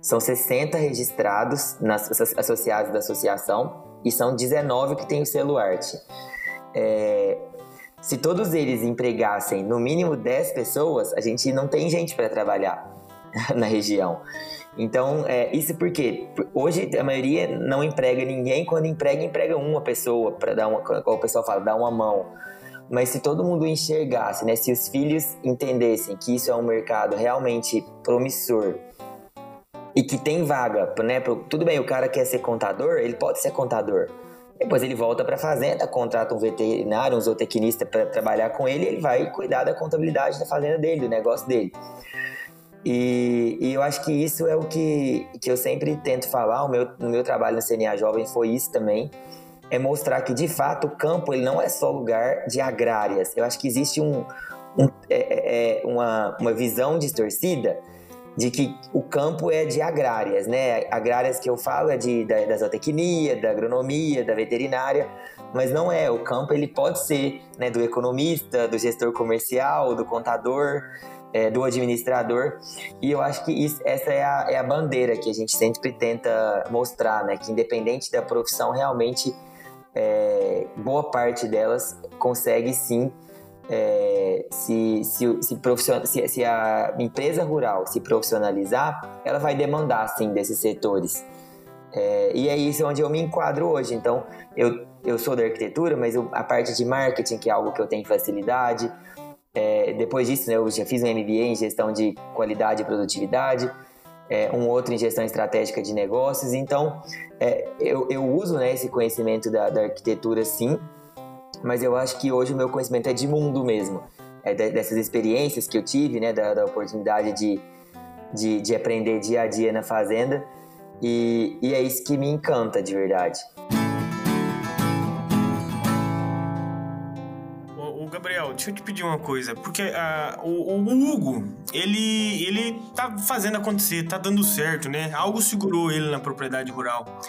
São 60 registrados nas, associados da associação e são 19 que têm o selo arte. É, se todos eles empregassem no mínimo 10 pessoas, a gente não tem gente para trabalhar [LAUGHS] na região. Então, é, isso porque hoje a maioria não emprega ninguém, quando emprega, emprega uma pessoa para dar uma, como o pessoal fala, dar uma mão. Mas se todo mundo enxergasse, né, se os filhos entendessem que isso é um mercado realmente promissor e que tem vaga, né, tudo bem, o cara quer ser contador, ele pode ser contador. Depois ele volta para a fazenda, contrata um veterinário, um zootecnista para trabalhar com ele, ele vai cuidar da contabilidade da fazenda dele, do negócio dele. E, e, eu acho que isso é o que, que eu sempre tento falar. O meu, no meu trabalho no CNA Jovem foi isso também é mostrar que de fato o campo ele não é só lugar de agrárias. Eu acho que existe um, um é, é, é uma, uma visão distorcida de que o campo é de agrárias, né? Agrárias que eu falo é de, da, da zootecnia, da agronomia, da veterinária, mas não é. O campo ele pode ser né, do economista, do gestor comercial, do contador, é, do administrador. E eu acho que isso, essa é a, é a bandeira que a gente sempre tenta mostrar, né? Que independente da profissão, realmente é, boa parte delas consegue sim é, se, se, se, se, se, a empresa rural se profissionalizar, ela vai demandar sim desses setores. É, e é isso onde eu me enquadro hoje. Então, eu, eu sou da arquitetura, mas eu, a parte de marketing, que é algo que eu tenho facilidade. É, depois disso, né, eu já fiz um MBA em gestão de qualidade e produtividade é, um outro em gestão estratégica de negócios. Então, é, eu, eu, uso né, esse conhecimento da, da, arquitetura, sim, mas eu acho que hoje o meu conhecimento é de mundo mesmo. É dessas experiências que eu tive, né, da, da oportunidade de, de, de, aprender dia a dia na fazenda. E, e é isso que me encanta de verdade. Gabriel, deixa eu te pedir uma coisa, porque uh, o, o, Hugo, ele, ele tá fazendo acontecer, tá dando certo, né? Algo segurou ele na propriedade rural.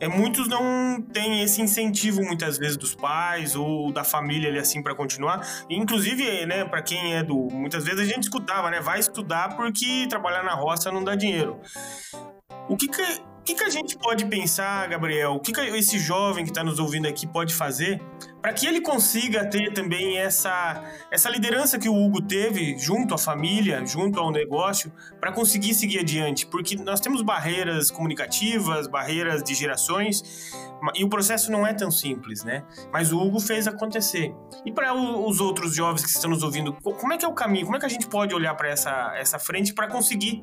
É, muitos não têm esse incentivo muitas vezes dos pais ou da família ali assim para continuar. Inclusive, né, para quem é do, muitas vezes a gente escutava, né, vai estudar porque trabalhar na roça não dá dinheiro. O que que, que, que a gente pode pensar, Gabriel? O que, que esse jovem que está nos ouvindo aqui pode fazer para que ele consiga ter também essa, essa liderança que o Hugo teve junto à família, junto ao negócio, para conseguir seguir adiante? Porque nós temos barreiras comunicativas, barreiras de gerações, e o processo não é tão simples, né? Mas o Hugo fez acontecer. E para os outros jovens que estão nos ouvindo, como é que é o caminho? Como é que a gente pode olhar para essa, essa frente para conseguir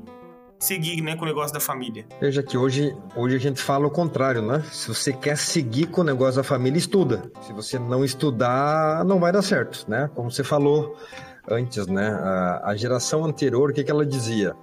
seguir né, com o negócio da família. Veja que hoje, hoje a gente fala o contrário, né? Se você quer seguir com o negócio da família, estuda. Se você não estudar, não vai dar certo, né? Como você falou antes, né? A, a geração anterior, o que, que ela dizia?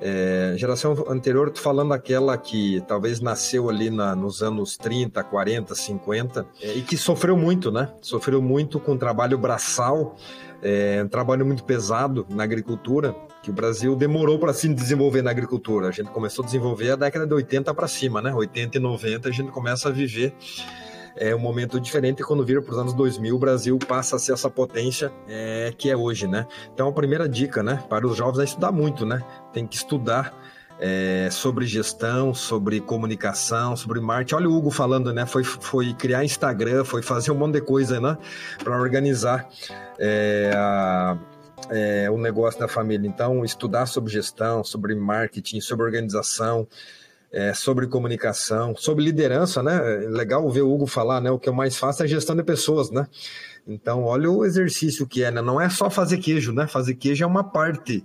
É, geração anterior, tô falando aquela que talvez nasceu ali na, nos anos 30, 40, 50 é, e que sofreu muito, né? Sofreu muito com trabalho braçal, é, um trabalho muito pesado na agricultura que o Brasil demorou para se desenvolver na agricultura. A gente começou a desenvolver a década de 80 para cima, né? 80 e 90 a gente começa a viver é um momento diferente quando vira para os anos 2000 o Brasil passa a ser essa potência é, que é hoje, né? Então a primeira dica, né, para os jovens é estudar muito, né? Tem que estudar é, sobre gestão, sobre comunicação, sobre marketing. Olha o Hugo falando, né? Foi, foi criar Instagram, foi fazer um monte de coisa, né? Para organizar é, a é, o negócio da família. Então, estudar sobre gestão, sobre marketing, sobre organização, é, sobre comunicação, sobre liderança, né? É legal ver o Hugo falar, né? O que eu mais faço é gestão de pessoas, né? Então, olha o exercício que é, né? Não é só fazer queijo, né? Fazer queijo é uma parte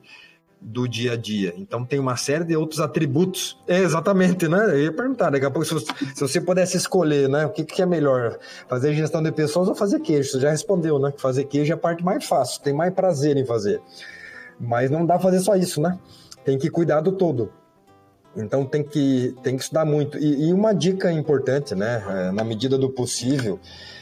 do dia a dia. Então tem uma série de outros atributos. É, exatamente, né? Eu ia perguntar, daqui a pouco, se você, se você pudesse escolher, né? O que, que, é melhor? Fazer gestão de pessoas ou fazer queijo? Você já respondeu, né? Fazer queijo é a parte mais fácil, tem mais prazer em fazer. Mas não dá fazer só isso, né? Tem que cuidar do todo. Então tem que, tem que estudar muito. E, e uma dica importante, né? É, na medida do possível,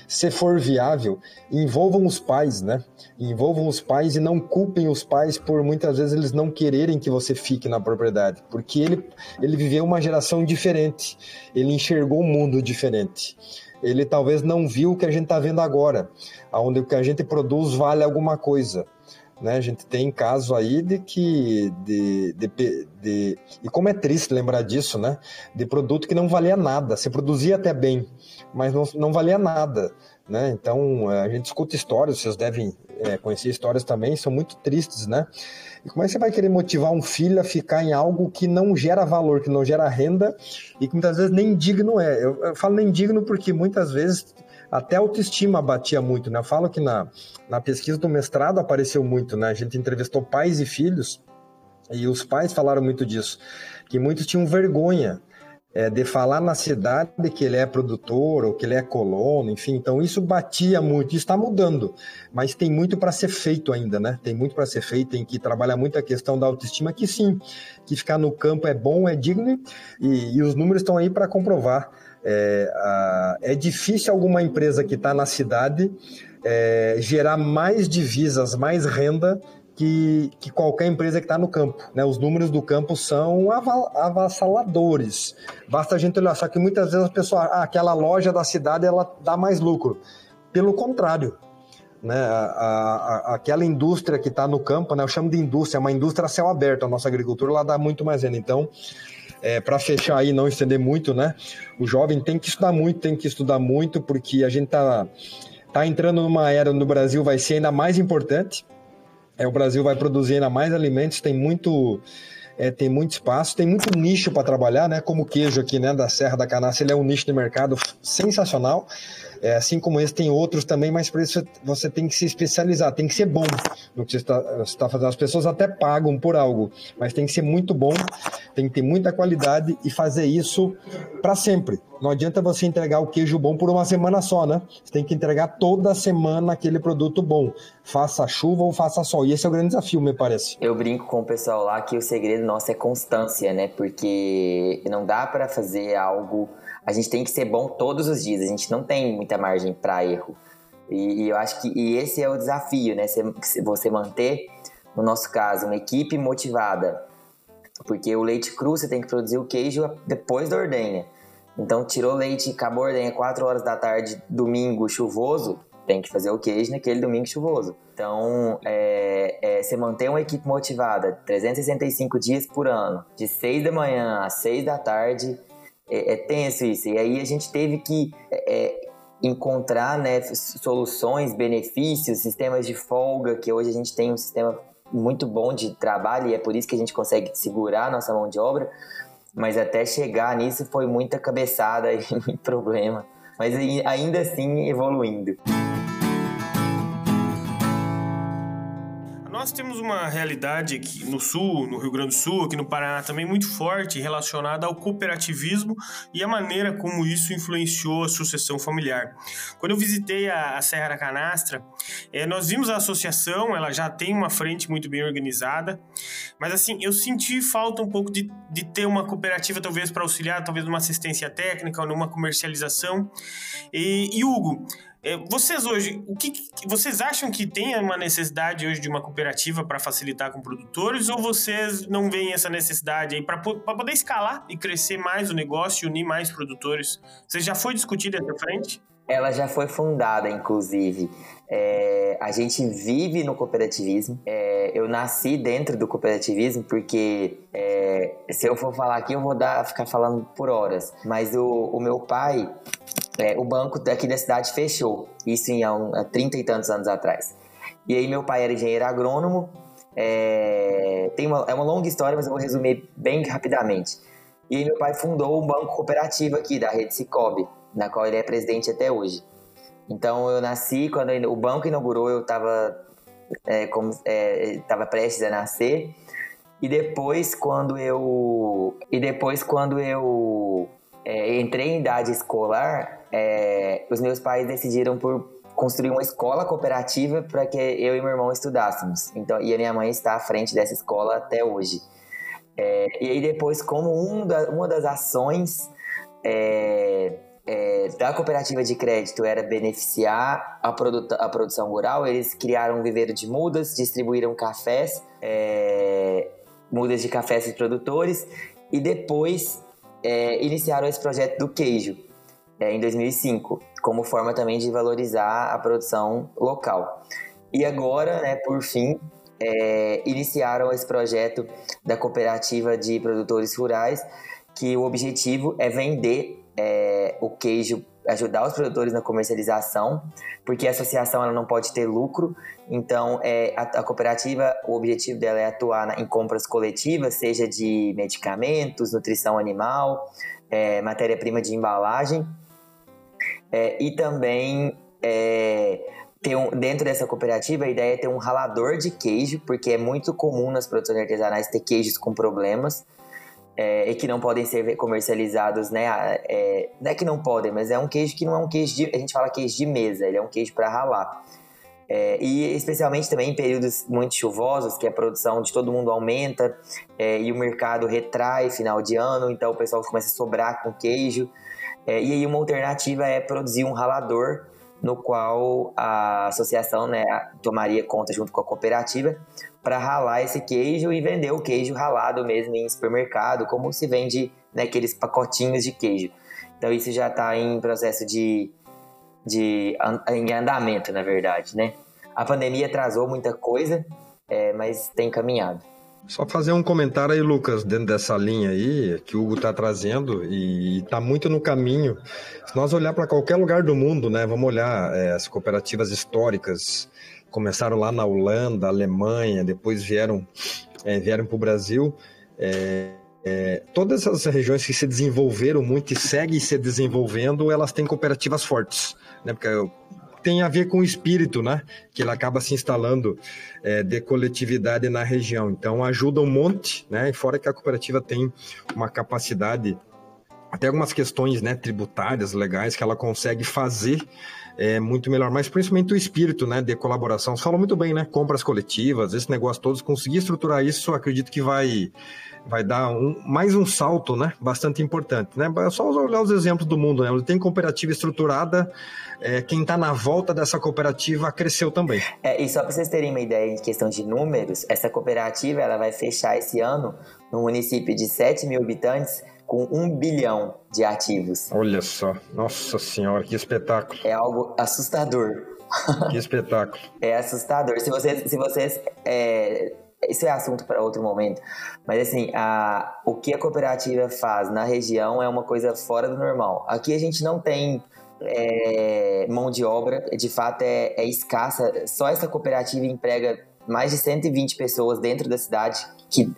se for viável, envolvam os pais, né? Envolvam os pais e não culpem os pais por muitas vezes eles não quererem que você fique na propriedade, porque ele, ele viveu uma geração diferente, ele enxergou um mundo diferente. Ele talvez não viu o que a gente está vendo agora, onde o que a gente produz vale alguma coisa. Né? A gente tem caso aí de que. De, de, de, e como é triste lembrar disso, né? De produto que não valia nada, se produzia até bem, mas não, não valia nada. Né? Então a gente escuta histórias, vocês devem é, conhecer histórias também, são muito tristes, né? E como é que você vai querer motivar um filho a ficar em algo que não gera valor, que não gera renda e que muitas vezes nem digno é? Eu, eu falo nem digno porque muitas vezes até a autoestima batia muito, né? Eu falo que na, na pesquisa do mestrado apareceu muito, né? A gente entrevistou pais e filhos e os pais falaram muito disso, que muitos tinham vergonha é, de falar na cidade que ele é produtor ou que ele é colono, enfim. Então isso batia muito, isso está mudando, mas tem muito para ser feito ainda, né? Tem muito para ser feito, tem que trabalhar muito a questão da autoestima, que sim, que ficar no campo é bom, é digno e, e os números estão aí para comprovar. É, a, é difícil alguma empresa que está na cidade é, gerar mais divisas, mais renda que, que qualquer empresa que está no campo. Né? Os números do campo são avassaladores. Basta a gente olhar, só que muitas vezes as pessoas, ah, aquela loja da cidade ela dá mais lucro. Pelo contrário, né? A, a, aquela indústria que está no campo, né? eu chamo de indústria, é uma indústria a céu aberto. A nossa agricultura ela dá muito mais renda. Então, é, para fechar aí, não estender muito, né? O jovem tem que estudar muito, tem que estudar muito, porque a gente está tá entrando numa era no Brasil vai ser ainda mais importante. É, o Brasil vai produzir ainda mais alimentos, tem muito é, tem muito espaço, tem muito nicho para trabalhar, né? Como o queijo aqui, né, da Serra da Canastra, ele é um nicho de mercado sensacional. É, assim como esse, tem outros também, mas para isso você tem que se especializar, tem que ser bom no que você está, está fazendo. As pessoas até pagam por algo, mas tem que ser muito bom, tem que ter muita qualidade e fazer isso para sempre. Não adianta você entregar o queijo bom por uma semana só, né? Você tem que entregar toda semana aquele produto bom. Faça chuva ou faça sol. E esse é o grande desafio, me parece. Eu brinco com o pessoal lá que o segredo nosso é constância, né? Porque não dá para fazer algo. A gente tem que ser bom todos os dias. A gente não tem muita margem para erro. E, e, eu acho que e esse é o desafio, né? Você manter, no nosso caso, uma equipe motivada. Porque o leite cru você tem que produzir o queijo depois da ordenha. Então, tirou leite, acabou a ordenha 4 horas da tarde, domingo chuvoso, tem que fazer o queijo naquele domingo chuvoso. Então, é, é, você manter uma equipe motivada 365 dias por ano, de 6 da manhã às 6 da tarde, é, é tenso isso. E aí a gente teve que é, é, encontrar né, soluções, benefícios, sistemas de folga, que hoje a gente tem um sistema muito bom de trabalho e é por isso que a gente consegue segurar a nossa mão de obra, mas até chegar nisso foi muita cabeçada e [LAUGHS] muito problema. Mas ainda assim evoluindo. Nós temos uma realidade aqui no Sul, no Rio Grande do Sul, aqui no Paraná também muito forte relacionada ao cooperativismo e a maneira como isso influenciou a sucessão familiar. Quando eu visitei a, a Serra da Canastra, é, nós vimos a associação, ela já tem uma frente muito bem organizada, mas assim, eu senti falta um pouco de, de ter uma cooperativa talvez para auxiliar, talvez numa assistência técnica ou numa comercialização. E, e Hugo, vocês hoje, o que vocês acham que tem uma necessidade hoje de uma cooperativa para facilitar com produtores ou vocês não veem essa necessidade aí para poder escalar e crescer mais o negócio e unir mais produtores? Você já foi discutida essa frente? Ela já foi fundada, inclusive. É, a gente vive no cooperativismo. É, eu nasci dentro do cooperativismo porque é, se eu for falar aqui eu vou dar, ficar falando por horas. Mas o, o meu pai é, o banco daqui da cidade fechou. Isso em, há, um, há 30 e tantos anos atrás. E aí meu pai era engenheiro agrônomo. É, tem uma, é uma longa história, mas eu vou resumir bem rapidamente. E aí meu pai fundou um banco cooperativo aqui, da rede Cicobi, na qual ele é presidente até hoje. Então eu nasci, quando o banco inaugurou, eu estava é, é, tava prestes a nascer. E depois quando eu. E depois quando eu é, entrei em idade escolar, é, os meus pais decidiram por construir uma escola cooperativa para que eu e meu irmão estudássemos. Então, e a minha mãe está à frente dessa escola até hoje. É, e aí depois, como um da, uma das ações é, é, da cooperativa de crédito era beneficiar a, produ a, produção rural, eles criaram um viveiro de mudas, distribuíram cafés, é, mudas de cafés para os produtores, e depois é, iniciaram esse projeto do queijo é, em 2005, como forma também de valorizar a produção local. E agora, né, por fim, é, iniciaram esse projeto da cooperativa de produtores rurais, que o objetivo é vender é, o queijo, ajudar os produtores na comercialização, porque a associação ela não pode ter lucro, então é, a, a cooperativa, o objetivo dela é atuar na, em compras coletivas, seja de medicamentos, nutrição animal, é, matéria-prima de embalagem, é, e também é, um, dentro dessa cooperativa a ideia é ter um ralador de queijo, porque é muito comum nas produções artesanais ter queijos com problemas é, e que não podem ser comercializados, né? É, não é que não podem, mas é um queijo que não é um queijo de. A gente fala queijo de mesa, ele é um queijo para ralar. É, e especialmente também em períodos muito chuvosos, que a produção de todo mundo aumenta é, e o mercado retrai final de ano, então o pessoal começa a sobrar com queijo. É, e aí uma alternativa é produzir um ralador no qual a associação né, tomaria conta junto com a cooperativa para ralar esse queijo e vender o queijo ralado mesmo em supermercado, como se vende né, aqueles pacotinhos de queijo. Então isso já está em processo de, de em andamento, na verdade, né? A pandemia atrasou muita coisa, é, mas tem caminhado. Só fazer um comentário aí, Lucas, dentro dessa linha aí que o Hugo está trazendo e está muito no caminho. Se nós olhar para qualquer lugar do mundo, né, vamos olhar é, as cooperativas históricas, começaram lá na Holanda, Alemanha, depois vieram é, vieram para o Brasil. É, é, todas as regiões que se desenvolveram muito e seguem se desenvolvendo, elas têm cooperativas fortes, né? Porque tem a ver com o espírito, né? Que ele acaba se instalando é, de coletividade na região. Então ajuda um monte, né? E fora que a cooperativa tem uma capacidade, até algumas questões, né? Tributárias, legais que ela consegue fazer é muito melhor, mas principalmente o espírito, né? De colaboração. Você falou muito bem, né? Compras coletivas, esse negócio todos, conseguir estruturar isso, acredito que vai vai dar um, mais um salto, né? Bastante importante, né? É só olhar os exemplos do mundo, né? Tem cooperativa estruturada, é, quem está na volta dessa cooperativa cresceu também. É, e só para vocês terem uma ideia em questão de números, essa cooperativa ela vai fechar esse ano no município de 7 mil habitantes com um bilhão de ativos. Olha só, nossa senhora, que espetáculo. É algo assustador. Que espetáculo. [LAUGHS] é assustador. Se vocês, se vocês é, isso é assunto para outro momento. Mas assim, a, o que a cooperativa faz na região é uma coisa fora do normal. Aqui a gente não tem é, mão de obra, de fato é, é, escassa. Só essa cooperativa emprega mais de 120 pessoas dentro da cidade. Que,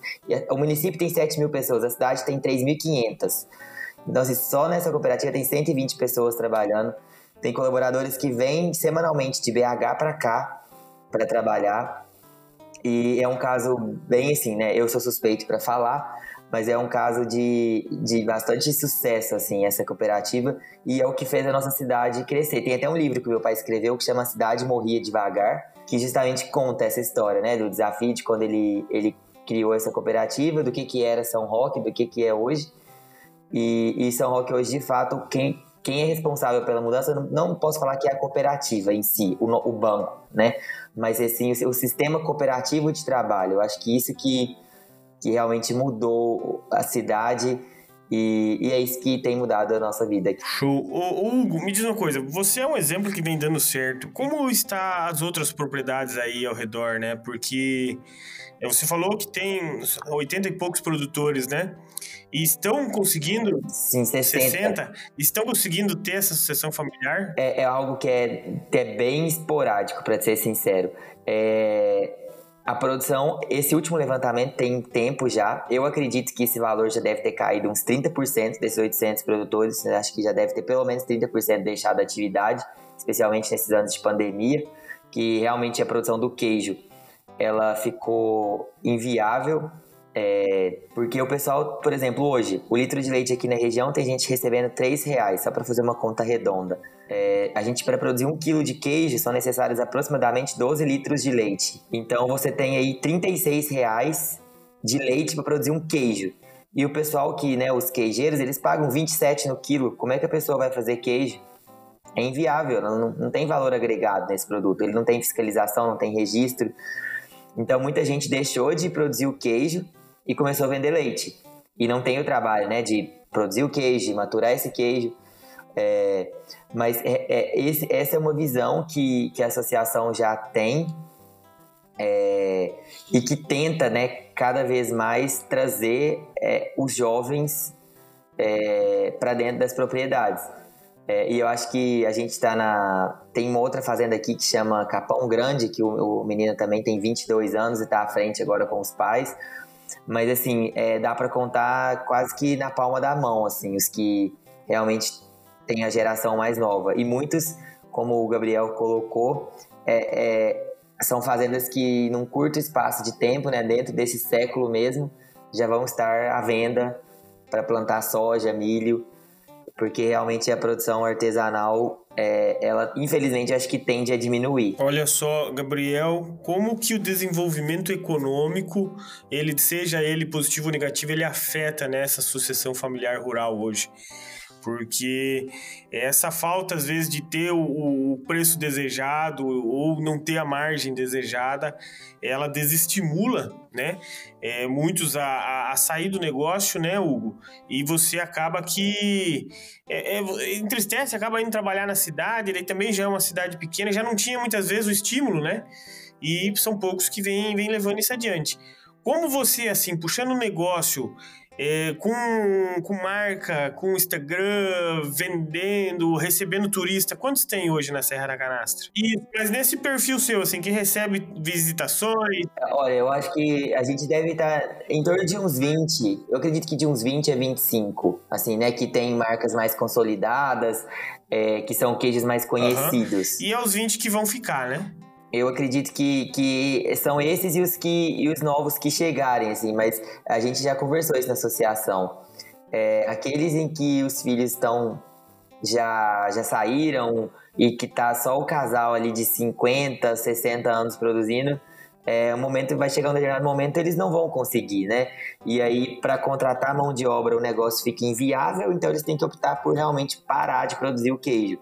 o município tem 7 mil pessoas, a cidade tem 3.500. Então, assim, só nessa cooperativa tem 120 pessoas trabalhando. Tem colaboradores que vêm semanalmente de BH para cá para trabalhar. E é um caso bem assim, né? Eu sou suspeito para falar, mas é um caso de, de bastante sucesso, assim, essa cooperativa, e é o que fez a nossa cidade crescer. Tem até um livro que meu pai escreveu que chama Cidade Morria Devagar, que justamente conta essa história, né, do desafio de quando ele, ele criou essa cooperativa, do que, que era São Roque, do que, que é hoje. E, e São Roque hoje, de fato, quem, quem é responsável pela mudança, não, posso falar que é a cooperativa em si, o, o banco, né? Mas, assim, o, o sistema cooperativo de trabalho. Eu acho que isso que que realmente mudou a cidade e, e, é isso que tem mudado a nossa vida. Show. Ô, Hugo, me diz uma coisa. Você é um exemplo que vem dando certo. Como está as outras propriedades aí ao redor, né? Porque é, você falou que tem 80 e poucos produtores, né? E estão conseguindo... Sim, 60. 60 estão conseguindo ter essa sucessão familiar? É, é algo que é, que é bem esporádico, para ser sincero. É, a produção, esse último levantamento tem tempo já. Eu acredito que esse valor já deve ter caído uns 30% desses 800 produtores. Acho que já deve ter pelo menos 30% deixado a atividade, especialmente nesses anos de pandemia, que realmente a produção do queijo ela ficou inviável. É, porque o pessoal, por exemplo, hoje, o litro de leite aqui na região tem gente recebendo 3 reais, só para fazer uma conta redonda. É, a gente, para produzir um quilo de queijo, são necessários aproximadamente 12 litros de leite. Então, você tem aí 36 reais de leite para produzir um queijo. E o pessoal que, né, os queijeiros, eles pagam 27 no quilo. Como é que a pessoa vai fazer queijo? É inviável, não, não tem valor agregado nesse produto. Ele não tem fiscalização, não tem registro. Então, muita gente deixou de produzir o queijo e começou a vender leite. E não tem o trabalho, né, de produzir o queijo, maturar esse queijo. É, mas é, é, esse, essa é uma visão que, que a associação já tem é, e que tenta né, cada vez mais trazer é, os jovens é, para dentro das propriedades. E eu acho que a gente está na. Tem uma outra fazenda aqui que chama Capão Grande, que o, o menino também tem 22 anos e está à frente agora com os pais. Mas assim, dá para contar quase que na palma da mão, assim, os que realmente tem a geração mais nova. E muitos, como o Gabriel colocou, é, é, são fazendas que, num curto espaço de tempo, né, dentro desse século mesmo, já vão estar à venda para plantar soja, milho, porque realmente a produção artesanal, é, ela infelizmente acho que tende a diminuir. Olha só, Gabriel, como que o desenvolvimento econômico, ele seja ele positivo ou negativo, ele afeta nessa sucessão familiar rural hoje? Porque essa falta às vezes de ter o, o, preço desejado ou não ter a margem desejada, ela desestimula, né? É, muitos a, a, a, sair do negócio, né, Hugo? E você acaba que é, é, entristece, acaba indo trabalhar na cidade, ele também já é uma cidade pequena, já não tinha muitas vezes o estímulo, né? E são poucos que vêm, vêm levando isso adiante. Como você, assim, puxando o negócio é, com, com marca, com Instagram, vendendo, recebendo turista. Quantos tem hoje na Serra da Canastra? Isso, mas nesse perfil seu, assim, que recebe visitações. Olha, eu acho que a gente deve estar em torno de uns 20. Eu acredito que de uns 20 a 25. Assim, né? Que tem marcas mais consolidadas, é, que são queijos mais conhecidos. Uhum. E aos 20 que vão ficar, né? Eu acredito que, que são esses e os, que, e os novos que chegarem, assim, mas a gente já conversou isso na associação. É, aqueles em que os filhos estão já, já saíram e que tá só o casal ali de 50, 60 anos produzindo, é, um momento vai chegar um determinado momento eles não vão conseguir, né? E aí para contratar mão de obra o negócio fica inviável, então eles têm que optar por realmente parar de produzir o queijo.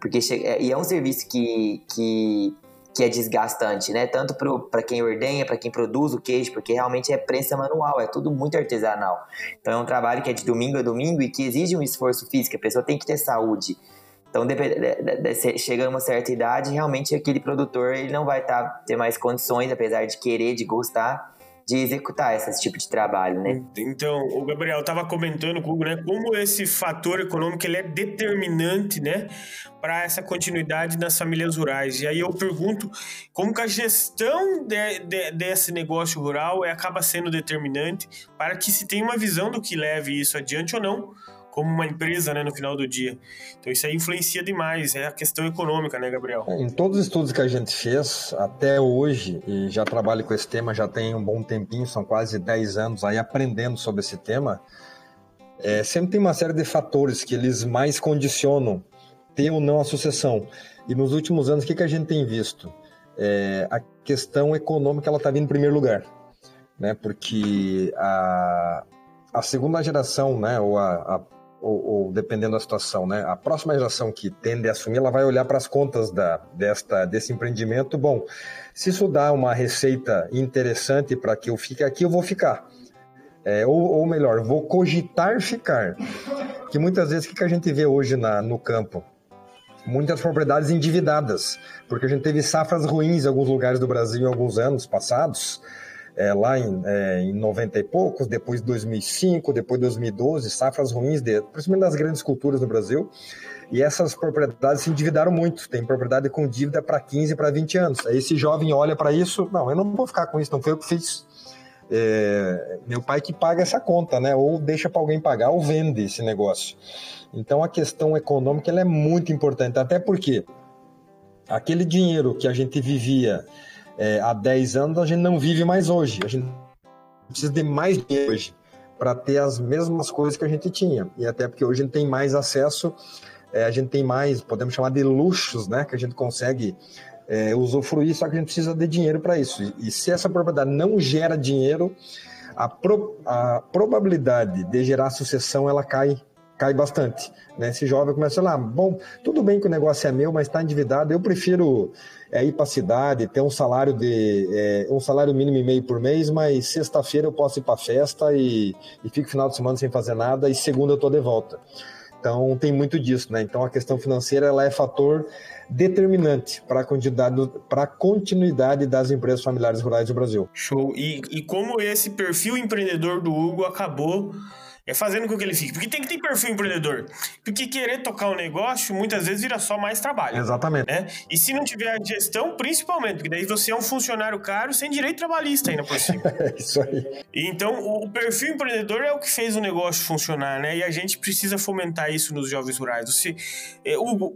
Porque é, e é um serviço que, que que é desgastante, né? Tanto para quem ordenha, para quem produz o queijo, porque realmente é prensa manual, é tudo muito artesanal. Então é um trabalho que é de domingo a domingo e que exige um esforço físico, a pessoa tem que ter saúde. Então, chegando a uma certa idade, realmente aquele produtor ele não vai tá, ter mais condições, apesar de querer, de gostar, de executar esse tipo de trabalho, né? Então, o Gabriel estava comentando com né, como esse fator econômico ele é determinante, né, para essa continuidade nas famílias rurais. E aí eu pergunto como que a gestão de, de, desse negócio rural é, acaba sendo determinante para que se tenha uma visão do que leve isso adiante ou não, como uma empresa, né, no final do dia. Então isso aí influencia demais, é a questão econômica, né, Gabriel? Em todos os estudos que a gente fez até hoje, e já trabalho com esse tema já tem um bom tempinho, são quase 10 anos aí aprendendo sobre esse tema, é, sempre tem uma série de fatores que eles mais condicionam ter ou não a sucessão. E nos últimos anos, o que, que a gente tem visto? É, a questão econômica ela está vindo em primeiro lugar, né? Porque a, a segunda geração, né, ou a, a ou, ou, dependendo da situação, né? A próxima geração que tende a assumir, ela vai olhar para as contas da, desta, desse empreendimento. Bom, se isso dá uma receita interessante para que eu fique aqui, eu vou ficar. É, ou, ou, melhor, vou cogitar ficar. Que muitas vezes, o que, a gente vê hoje na, no campo? Muitas propriedades endividadas, porque a gente teve safras ruins em alguns lugares do Brasil em alguns anos passados, é, lá em, é, em 90 e poucos, depois de 2005, depois de 2012, safras ruins, de, principalmente das grandes culturas no Brasil. E essas propriedades se endividaram muito. Tem propriedade com dívida para 15, para 20 anos. Aí esse jovem olha para isso, não, eu não vou ficar com isso, não foi eu que fiz. É, meu pai que paga essa conta, né? Ou deixa para alguém pagar ou vende esse negócio. Então a questão econômica é muito importante, até porque aquele dinheiro que a gente vivia é, há 10 anos, a gente não vive mais hoje. A gente precisa de mais dinheiro hoje para ter as mesmas coisas que a gente tinha. E até porque hoje a gente tem mais acesso, é, a gente tem mais, podemos chamar de luxos, né? Que a gente consegue é, usufruir, só que a gente precisa de dinheiro para isso. E, e, se essa propriedade não gera dinheiro, a, pro, a probabilidade de gerar sucessão ela cai cai bastante. Né? Esse jovem começa lá, bom, tudo bem que o negócio é meu, mas está endividado, eu prefiro é, ir para a cidade, ter um salário de é, um salário mínimo e meio por mês, mas sexta-feira eu posso ir para festa e, e fico final de semana sem fazer nada e segunda eu estou de volta. Então tem muito disso, né? Então a questão financeira ela é fator determinante a para a continuidade das empresas familiares rurais do Brasil. Show. E, e como esse perfil empreendedor do Hugo acabou é fazendo com que ele fique. Porque tem que ter perfil empreendedor. Porque querer tocar um negócio, muitas vezes, vira só mais trabalho. Exatamente. Né? E se não tiver a gestão, principalmente, porque daí você é um funcionário caro sem direito trabalhista ainda por cima. [LAUGHS] é isso aí. Então, o perfil empreendedor é o que fez o negócio funcionar, né? E a gente precisa fomentar isso nos jovens rurais. Você, é, Hugo,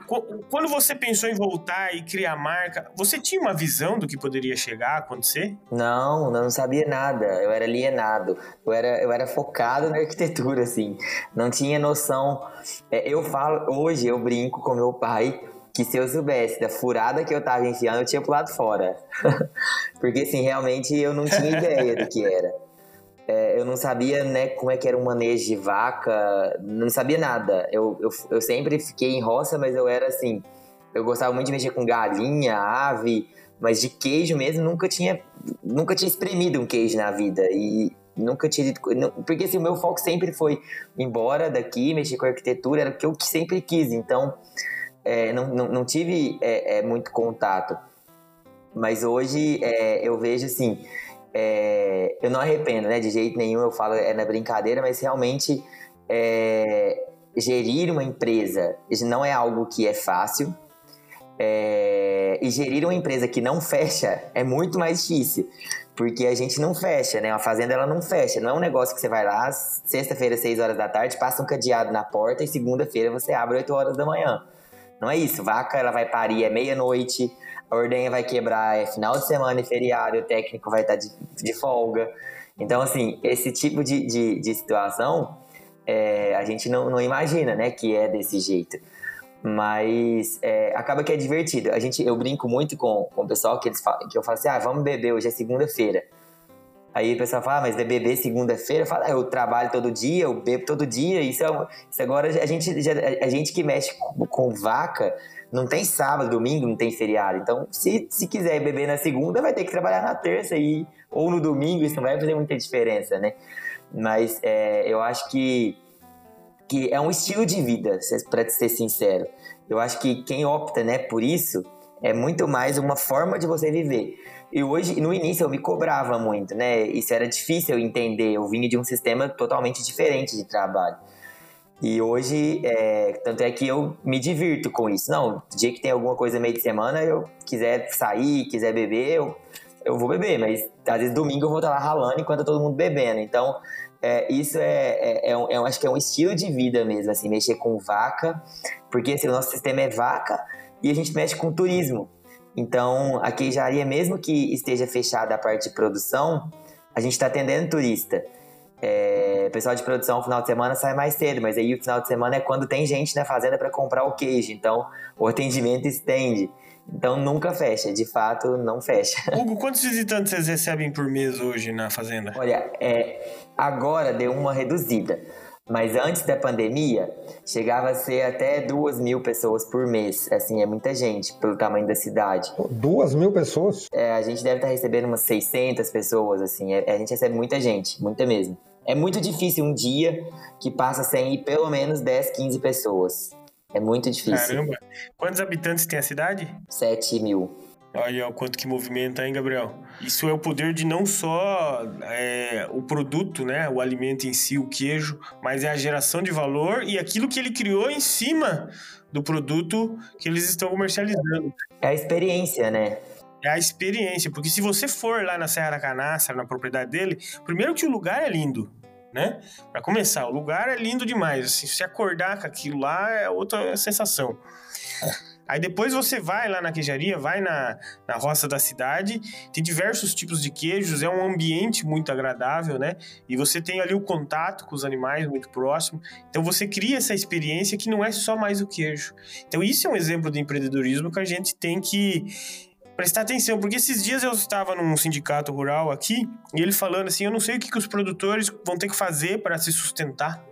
quando você pensou em voltar e criar marca, você tinha uma visão do que poderia chegar a acontecer? Não, não sabia nada. Eu era alienado. Eu era, eu era focado na arquitetura arquitetura, assim. Não tinha noção. É, eu falo, hoje eu brinco com meu pai que se eu soubesse da furada que eu tava enfiando, eu tinha pulado fora. [LAUGHS] Porque, assim, realmente eu não tinha ideia do que era. É, eu não sabia, né, como é que era um manejo de vaca, não sabia nada. Eu, eu, eu sempre fiquei em roça, mas eu era assim, eu gostava muito de mexer com galinha, ave, mas de queijo mesmo nunca tinha, nunca tinha espremido um queijo na vida. E Nunca tive. Porque assim, o meu foco sempre foi embora daqui, mexer com arquitetura, era o que eu sempre quis. Então, é, não, não, não, tive é, é, muito contato. Mas hoje é, eu vejo assim. é, eu não arrependo, né? De jeito nenhum, eu falo é na brincadeira, mas realmente é, gerir uma empresa não é algo que é fácil. É, e gerir uma empresa que não fecha é muito mais difícil. Porque a gente não fecha, né? A fazenda ela não fecha. Não é um negócio que você vai lá, sexta-feira, 6 horas da tarde, passa um cadeado na porta e segunda-feira você abre 8 horas da manhã. Não é isso. Vaca ela vai parir é meia-noite, a ordenha vai quebrar é final de semana e feriado, o técnico vai estar de, de folga. Então, assim, esse tipo de, de, de situação é, a gente não, não imagina, né, que é desse jeito. Mas é, acaba que é divertido. A gente, eu brinco muito com, com o pessoal que, eles falam, que eu falo assim: ah, vamos beber, hoje é segunda-feira. Aí o pessoal fala, ah, mas é beber segunda-feira? Eu falo, ah, eu trabalho todo dia, eu bebo todo dia. Isso, é, isso agora a gente, já, a gente que mexe com, com, vaca não tem sábado, domingo, não tem feriado. Então, se, se quiser beber na segunda, vai ter que trabalhar na terça e, ou no domingo, isso não vai fazer muita diferença, né? Mas é, eu acho que, que é um estilo de vida, para ser sincero. Eu acho que quem opta né, por isso é muito mais uma forma de você viver. E hoje, no início, eu me cobrava muito, né? Isso era difícil entender. Eu vinha de um sistema totalmente diferente de trabalho. E hoje, é, tanto é que eu me divirto com isso. Não, dia que tem alguma coisa meio de semana, eu quiser sair, quiser beber, eu, eu vou beber. Mas às vezes domingo eu vou estar lá ralando enquanto todo mundo bebendo. Então, é, isso é, é, é, um, é, acho que é um estilo de vida mesmo, assim, mexer com vaca, porque assim, o nosso sistema é vaca e a gente mexe com turismo. Então, a queijaria, mesmo que esteja fechada a parte de produção, a gente está atendendo turista. É, pessoal de produção, no final de semana sai mais cedo, mas aí o final de semana é quando tem gente na fazenda para comprar o queijo. Então, o atendimento estende. Então, nunca fecha. De fato, não fecha. [LAUGHS] Hugo, quantos visitantes vocês recebem por mês hoje na fazenda? Olha, é, agora deu uma reduzida. Mas antes da pandemia, chegava a ser até duas mil pessoas por mês. Assim, é muita gente pelo tamanho da cidade. Duas mil pessoas? É, a gente deve estar recebendo umas 600 pessoas, assim. É, a gente recebe muita gente, muita mesmo. É muito difícil um dia que passa sem ir pelo menos 10, 15 pessoas. É muito difícil. Caramba! Quantos habitantes tem a cidade? 7 mil. Olha o quanto que movimenta, hein, Gabriel? Isso é o poder de não só é, o produto, né, o alimento em si, o queijo, mas é a geração de valor e aquilo que ele criou em cima do produto que eles estão comercializando. É a experiência, né? É a experiência, porque se você for lá na Serra da Canastra, na propriedade dele, primeiro que o lugar é lindo, né? Para começar, o lugar é lindo demais. Assim, se acordar com aquilo lá é outra sensação. Aí depois você vai lá na queijaria, vai na, na roça da cidade, tem diversos tipos de queijos, é um ambiente muito agradável, né? E você tem ali o contato com os animais muito próximo. Então você cria essa experiência que não é só mais o queijo. Então isso é um exemplo de empreendedorismo que a gente tem que prestar atenção, porque esses dias eu estava num sindicato rural aqui e ele falando assim: eu não sei o que, que os produtores vão ter que fazer para se sustentar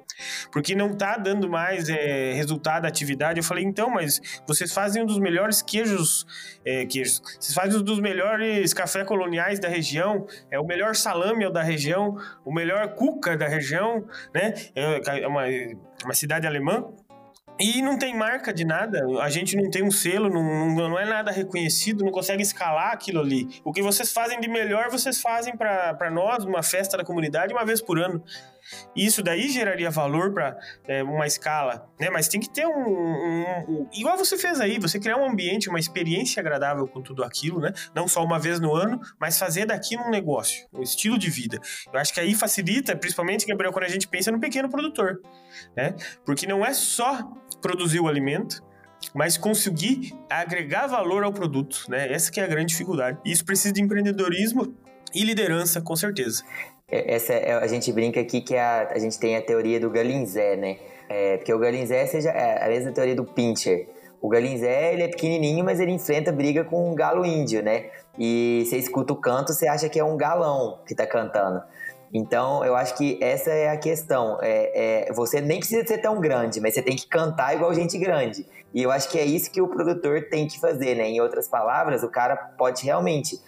porque não tá dando mais é, resultado da atividade. Eu falei, então, mas vocês fazem um dos melhores queijos, é, queijos, vocês fazem um dos melhores café coloniais da região, é o melhor salame da região, o melhor cuca da região, né? É, é uma, uma cidade alemã. E não tem marca de nada, a gente não tem um selo, não, não é nada reconhecido, não consegue escalar aquilo ali. O que vocês fazem de melhor, vocês fazem para nós, uma festa da comunidade, uma vez por ano. E isso daí geraria valor para é, uma escala, né? Mas tem que ter um, um, um, Igual você fez aí, você criar um ambiente, uma experiência agradável com tudo aquilo, né? Não só uma vez no ano, mas fazer daqui um negócio, um estilo de vida. Eu acho que aí facilita, principalmente, Gabriel, quando a gente pensa no pequeno produtor, né? Porque não é só produzir o alimento, mas conseguir agregar valor ao produto, né? Essa que é a grande dificuldade. Isso precisa de empreendedorismo e liderança, com certeza. É, essa é, a gente brinca aqui que a, a gente tem a teoria do galinzé, né? É, porque o galinzé seja é a mesma teoria do pincher. O galinzé ele é pequenininho, mas ele enfrenta briga com um galo índio, né? E você escuta o canto, você acha que é um galão que tá cantando. Então, eu acho que essa é a questão. É, é, você nem precisa ser tão grande, mas você tem que cantar igual gente grande. E eu acho que é isso que o produtor tem que fazer, né? Em outras palavras, o cara pode realmente.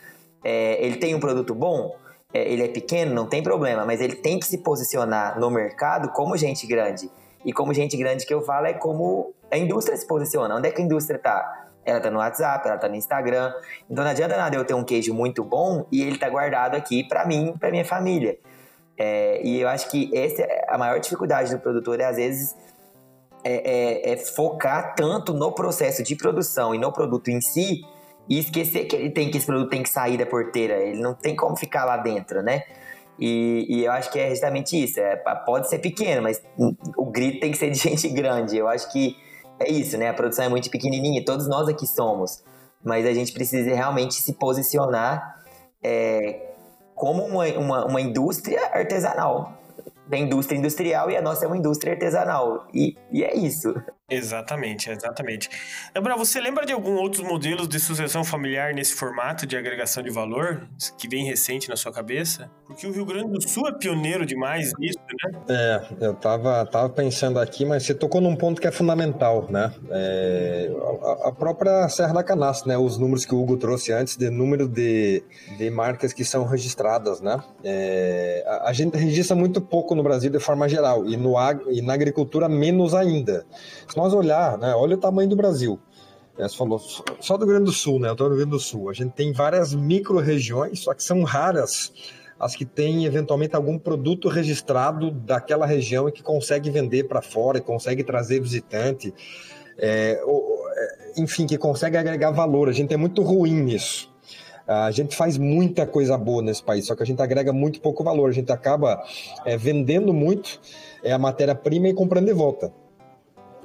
É, ele tem um produto bom, ele é pequeno, não tem problema, mas ele tem que se posicionar no mercado como gente grande. E como gente grande que eu falo é como a indústria se posiciona. Onde é que a indústria está? ela tá no WhatsApp, ela tá no Instagram. Então não adianta nada eu ter um queijo muito bom e ele tá guardado aqui para mim, para minha família. É, e eu acho que essa é a maior dificuldade do produtor, é às vezes é, é, é, focar tanto no processo de produção e no produto em si e esquecer que ele tem que esse produto tem que sair da porteira, ele não tem como ficar lá dentro, né? E, e eu acho que é justamente isso. É, pode ser pequeno, mas o grito tem que ser de [LAUGHS] gente grande. Eu acho que é isso, né? A produção é muito pequenininha, todos nós aqui somos, mas a gente precisa realmente se posicionar é, como uma, uma, uma indústria artesanal da indústria industrial e a nossa é uma indústria artesanal. E, e é isso. Exatamente, exatamente. Gabriel, você lembra de algum outros modelos de sucessão familiar nesse formato de agregação de valor que vem recente na sua cabeça? Porque o Rio Grande do Sul é pioneiro demais nisso, né? É, eu tava, tava pensando aqui, mas você tocou num ponto que é fundamental, né? É, a, a, própria Serra da Canastra, né? Os números que o Hugo trouxe antes de número de, de marcas que são registradas, né? É, a, a gente registra muito pouco no Brasil de forma geral e, no, e na agricultura menos ainda. Nós olhar, né, olha o tamanho do Brasil. É, você falou só do Rio Grande do Sul, né? Eu estou no Rio Grande do Sul. A gente tem várias micro-regiões, só que são raras as que têm eventualmente algum produto registrado daquela região e que consegue vender para fora, consegue trazer visitante, é, ou, é, enfim, que consegue agregar valor. A gente é muito ruim nisso. A gente faz muita coisa boa nesse país, só que a gente agrega muito pouco valor. A gente acaba é, vendendo muito é, a matéria-prima e comprando de volta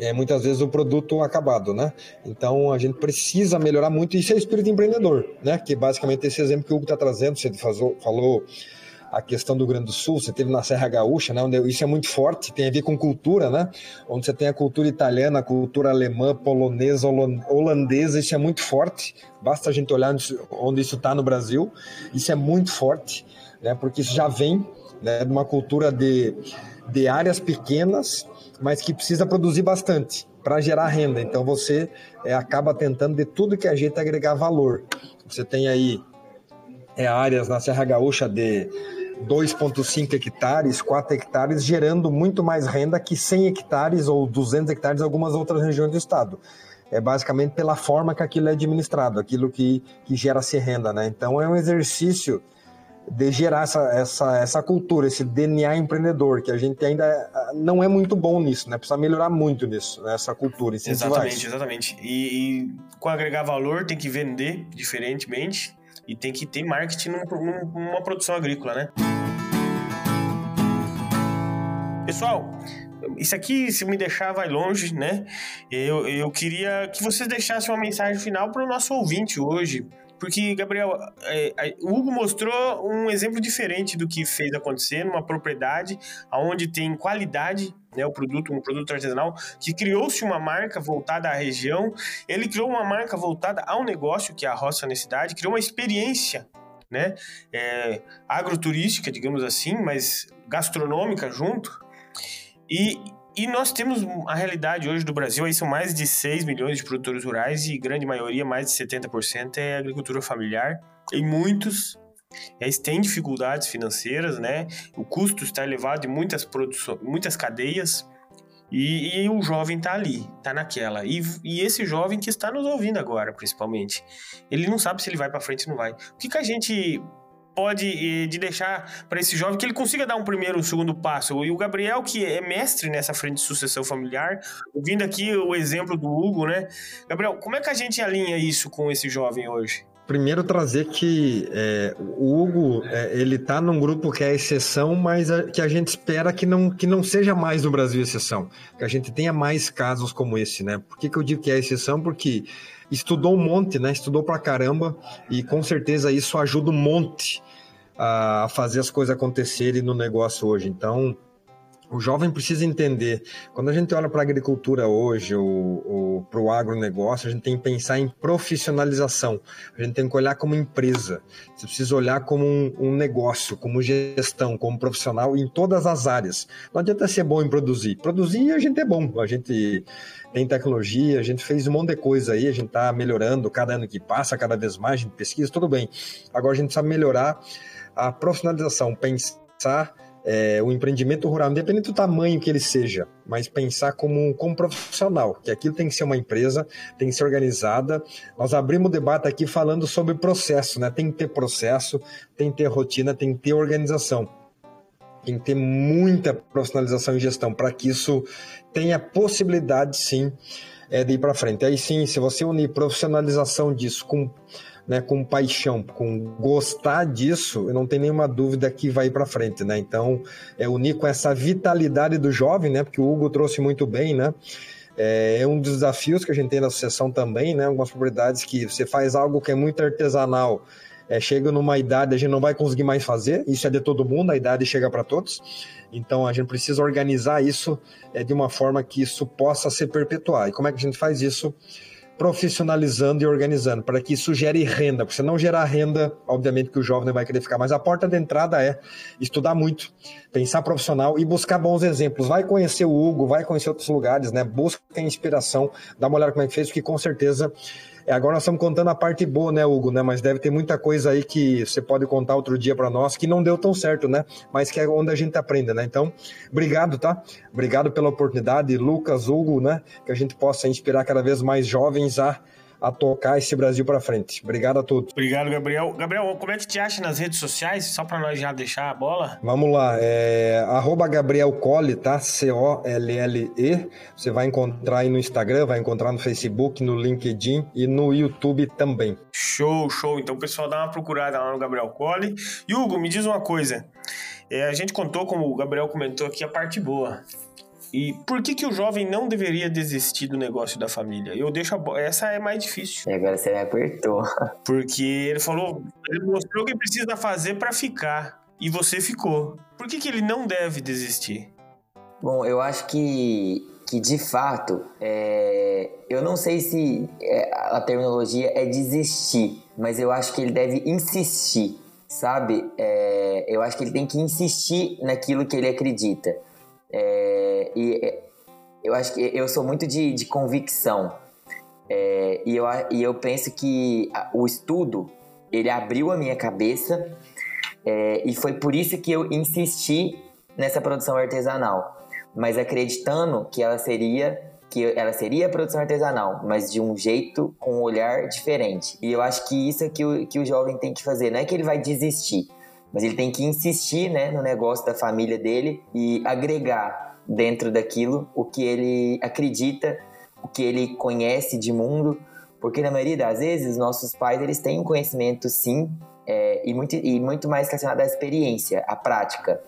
é, muitas vezes o produto acabado, né? Então a gente precisa melhorar muito. Isso é espírito empreendedor, né? Que basicamente esse exemplo que o Hugo está trazendo, você falou a questão do Rio Grande do Sul, você teve na Serra Gaúcha, né, onde isso é muito forte, tem a ver com cultura, né, onde você tem a cultura italiana, a cultura alemã, polonesa, holandesa, isso é muito forte, basta a gente olhar onde isso está no Brasil, isso é muito forte, né, porque isso já vem né, de uma cultura de, de áreas pequenas, mas que precisa produzir bastante para gerar renda. Então você é, acaba tentando de tudo que a gente agregar valor. Você tem aí é, áreas na Serra Gaúcha de 2,5 hectares, 4 hectares, gerando muito mais renda que 100 hectares ou 200 hectares em algumas outras regiões do estado. É basicamente pela forma que aquilo é administrado, aquilo que, que gera-se renda. Né? Então é um exercício de gerar essa, essa, essa cultura, esse DNA empreendedor, que a gente ainda ah, não é muito bom nisso, né? Precisa melhorar muito nisso, nessa cultura. Exatamente, exatamente. E, e, com agregar valor tem que vender diferentemente e tem que ter marketing num, numa produção agrícola, né? Pessoal, isso aqui, se me deixar, vai longe, né? Eu, eu queria que vocês deixassem uma mensagem final para o nosso ouvinte hoje porque, Gabriel, é, o Hugo mostrou um exemplo diferente do que fez acontecer numa propriedade onde tem qualidade né, o produto, um produto artesanal, que criou-se uma marca voltada à região, ele criou uma marca voltada ao negócio, que é a roça na cidade, criou uma experiência né, é, agroturística, digamos assim, mas gastronômica junto, e, e nós temos a realidade hoje do Brasil, aí são mais de 6 milhões de produtores rurais e grande maioria, mais de 70% é agricultura familiar. E muitos eles têm dificuldades financeiras, né? O custo está elevado em muitas produções, muitas cadeias. E, e o jovem está ali, está naquela. E, e, esse jovem que está nos ouvindo agora, principalmente, ele não sabe se ele vai para frente ou não vai. O que, que a gente pode de deixar para esse jovem que ele consiga dar um primeiro, um segundo passo. E o Gabriel, que é mestre nessa frente de sucessão familiar, ouvindo aqui o exemplo do Hugo, né? Gabriel, como é que a gente alinha isso com esse jovem hoje? Primeiro trazer que é, o Hugo é, ele está num grupo que é exceção, mas a, que a gente espera que não, que não seja mais no Brasil exceção, que a gente tenha mais casos como esse, né? Por que, que eu digo que é exceção? Porque estudou um monte, né? Estudou pra caramba e com certeza isso ajuda um monte a fazer as coisas acontecerem no negócio hoje. Então, o jovem precisa entender. Quando a gente olha para a agricultura hoje, ou, para o agronegócio, a gente tem que pensar em profissionalização. A gente tem que olhar como empresa. Você precisa olhar como um, um negócio, como gestão, como profissional em todas as áreas. Não adianta ser bom em produzir. Produzir a gente é bom. A gente tem tecnologia, a gente fez um monte de coisa aí, a gente está melhorando cada ano que passa, cada vez mais, a gente pesquisa, tudo bem. Agora a gente precisa melhorar a profissionalização, pensar é, o empreendimento rural, independente do tamanho que ele seja, mas pensar como, como profissional, que aquilo tem que ser uma empresa, tem que ser organizada. Nós abrimos o debate aqui falando sobre processo, né? Tem que ter processo, tem que ter rotina, tem que ter organização. Tem que ter muita profissionalização e gestão para que isso tenha possibilidade, sim, é, de ir para frente. Aí sim, se você unir profissionalização disso com né, com paixão, com gostar disso, eu não tenho nenhuma dúvida que vai para frente, né? Então, é unir com essa vitalidade do jovem, né? Porque o Hugo trouxe muito bem, né? É, é um dos desafios que a gente tem na associação também, né? Algumas propriedades que você faz algo que é muito artesanal, é, chega numa idade a gente não vai conseguir mais fazer, isso é de todo mundo, a idade chega para todos. Então a gente precisa organizar isso é, de uma forma que isso possa se perpetuar. E como é que a gente faz isso? Profissionalizando e organizando, para que isso gere renda. Porque se não gerar renda, obviamente que o jovem vai querer ficar. Mas a porta de entrada é estudar muito, pensar profissional e buscar bons exemplos. Vai conhecer o Hugo, vai conhecer outros lugares, né? Busca inspiração, dá uma olhada como é que fez, porque com certeza agora nós estamos contando a parte boa, né, Hugo, né? Mas deve ter muita coisa aí que você pode contar outro dia para nós que não deu tão certo, né? Mas que é onde a gente aprende, né? Então, obrigado, tá? Obrigado pela oportunidade, Lucas, Hugo, né? Que a gente possa inspirar cada vez mais jovens a a tocar esse Brasil para frente. Obrigado a todos. Obrigado, Gabriel. Gabriel, como é que te acha nas redes sociais? Só para nós já deixar a bola. Vamos lá, é arroba Gabriel Colle, tá? C-O-L-L-E. Você vai encontrar aí no Instagram, vai encontrar no Facebook, no LinkedIn e no YouTube também. Show, show. Então, pessoal, dá uma procurada lá no Gabriel Colle. E Hugo, me diz uma coisa. É, a gente contou, como o Gabriel comentou aqui, a parte boa. E por que que o jovem não deveria desistir do negócio da família? Eu deixo a... essa é mais difícil. E agora você me apertou. [LAUGHS] Porque ele falou, ele mostrou o que precisa fazer para ficar e você ficou. Por que que ele não deve desistir? Bom, eu acho que que de fato, é... eu não sei se é, a terminologia é desistir, mas eu acho que ele deve insistir, sabe? É... eu acho que ele tem que insistir naquilo que ele acredita. É, e é, eu acho que eu sou muito de, de convicção. É, e, eu, e eu penso que o estudo, ele abriu a minha cabeça é, e foi por isso que eu insisti nessa produção artesanal. Mas acreditando que ela seria que ela seria produção artesanal, mas de um jeito, com um olhar diferente. E eu acho que isso é que o, que o jovem tem que fazer. Não é que ele vai desistir, mas ele tem que insistir né, no negócio da família dele e agregar dentro daquilo o que ele acredita, o que ele conhece de mundo, porque na maioria das vezes nossos pais eles têm um conhecimento sim é, e, muito, e muito mais relacionado à experiência, à prática.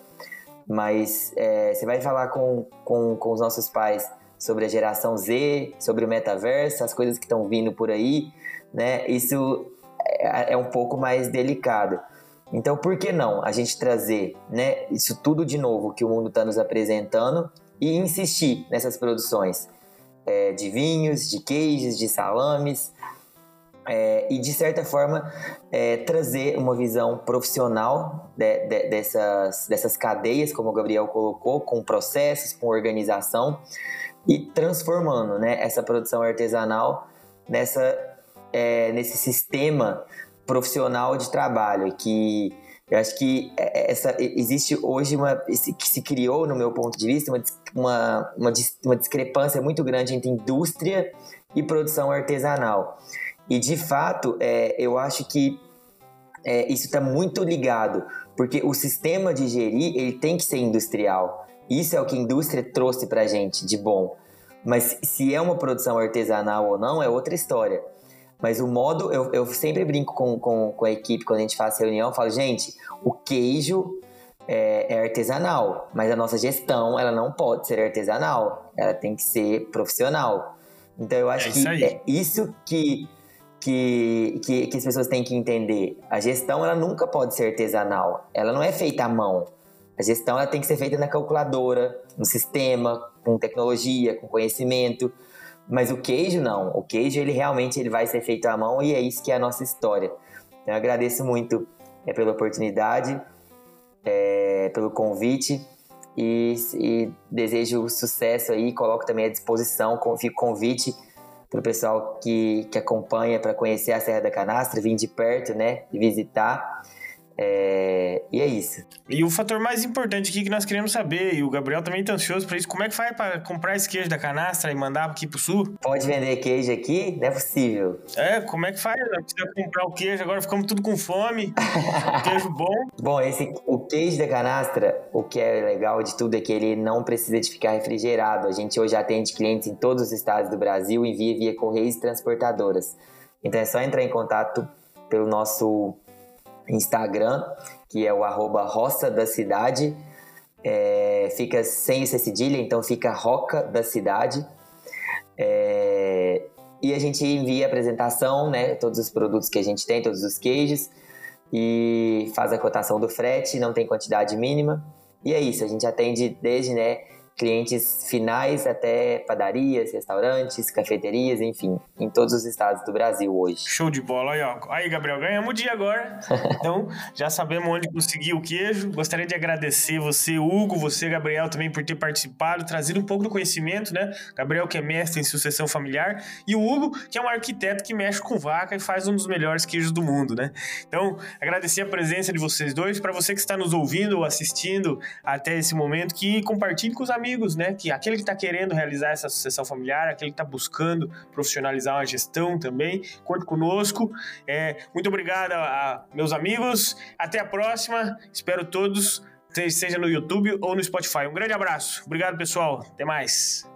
Mas é, você vai falar com, com, com os nossos pais sobre a geração Z, sobre o metaverso, as coisas que estão vindo por aí, né? Isso é, é um pouco mais delicado. Então, por que não a gente trazer né, isso tudo de novo que o mundo está nos apresentando e insistir nessas produções é, de vinhos, de queijos, de salames é, e, de certa forma, é, trazer uma visão profissional de, de, dessas, dessas cadeias, como o Gabriel colocou, com processos, com organização e transformando né, essa produção artesanal nessa, é, nesse sistema profissional de trabalho, que eu acho que é, é, essa, existe hoje uma. que se criou, no meu ponto de vista, uma, uma, uma, discrepância muito grande entre indústria e produção artesanal. E de fato, é, eu acho que é, isso está muito ligado, porque o sistema de gerir ele tem que ser industrial. Isso é o que a indústria trouxe para gente de bom. Mas se é uma produção artesanal ou não é outra história. Mas o modo, eu, eu sempre brinco com, com, com a equipe quando a gente faz reunião, eu falo, gente, o queijo é, é, artesanal, mas a nossa gestão ela não pode ser artesanal, ela tem que ser profissional. Então eu acho é que é isso que, que, que, que, as pessoas têm que entender. A gestão ela nunca pode ser artesanal, ela não é feita à mão. A gestão ela tem que ser feita na calculadora, no sistema, com tecnologia, com conhecimento. Mas o queijo não. O queijo ele realmente ele vai ser feito à mão e é isso que é a nossa história. Então, eu agradeço muito é, pela oportunidade, é, pelo convite e, e, desejo sucesso aí. Coloco também à disposição, fico convite para o pessoal que, que acompanha para conhecer a Serra da Canastra, vir de perto, né, e visitar. É, e é isso. E o fator mais importante aqui que nós queremos saber, e o Gabriel também tá ansioso para isso, como é que faz para comprar esse queijo da canastra e mandar aqui pro sul? Pode vender queijo aqui? Não é possível. É, como é que faz? Precisa comprar o queijo, agora ficamos tudo com fome. [LAUGHS] queijo bom. Bom, esse, o queijo da canastra, o que é legal de tudo é que ele não precisa de ficar refrigerado. A gente hoje atende clientes em todos os estados do Brasil, envia via correios e transportadoras. Então é só entrar em contato pelo nosso Instagram, que é o arroba roça da cidade. É, fica sem esse cedilha, então fica Roca da Cidade. É, e a gente envia a apresentação, né? Todos os produtos que a gente tem, todos os queijos. E faz a cotação do frete, não tem quantidade mínima. E é isso, a gente atende desde, né? Clientes finais até padarias, restaurantes, cafeterias, enfim, em todos os estados do Brasil hoje. Show de bola, aí, ó. Aí, Gabriel, ganhamos o dia agora. [LAUGHS] Então, já sabemos onde conseguir o queijo. Gostaria de agradecer você, Hugo, você, Gabriel, também por ter participado, trazido um pouco do conhecimento, né? Gabriel, que é mestre em sucessão familiar, e o Hugo, que é um arquiteto que mexe com vaca e faz um dos melhores queijos do mundo, né? Então, agradecer a presença de vocês dois. Para você que está nos ouvindo ou assistindo até esse momento, que compartilhe com os amigos amigos, né? Que aquele que está querendo realizar essa sucessão familiar, aquele que está buscando profissionalizar uma gestão também, conte conosco. É, muito obrigado a, a meus amigos. Até a próxima. Espero todos, seja no YouTube ou no Spotify. Um grande abraço. Obrigado, pessoal. Até mais.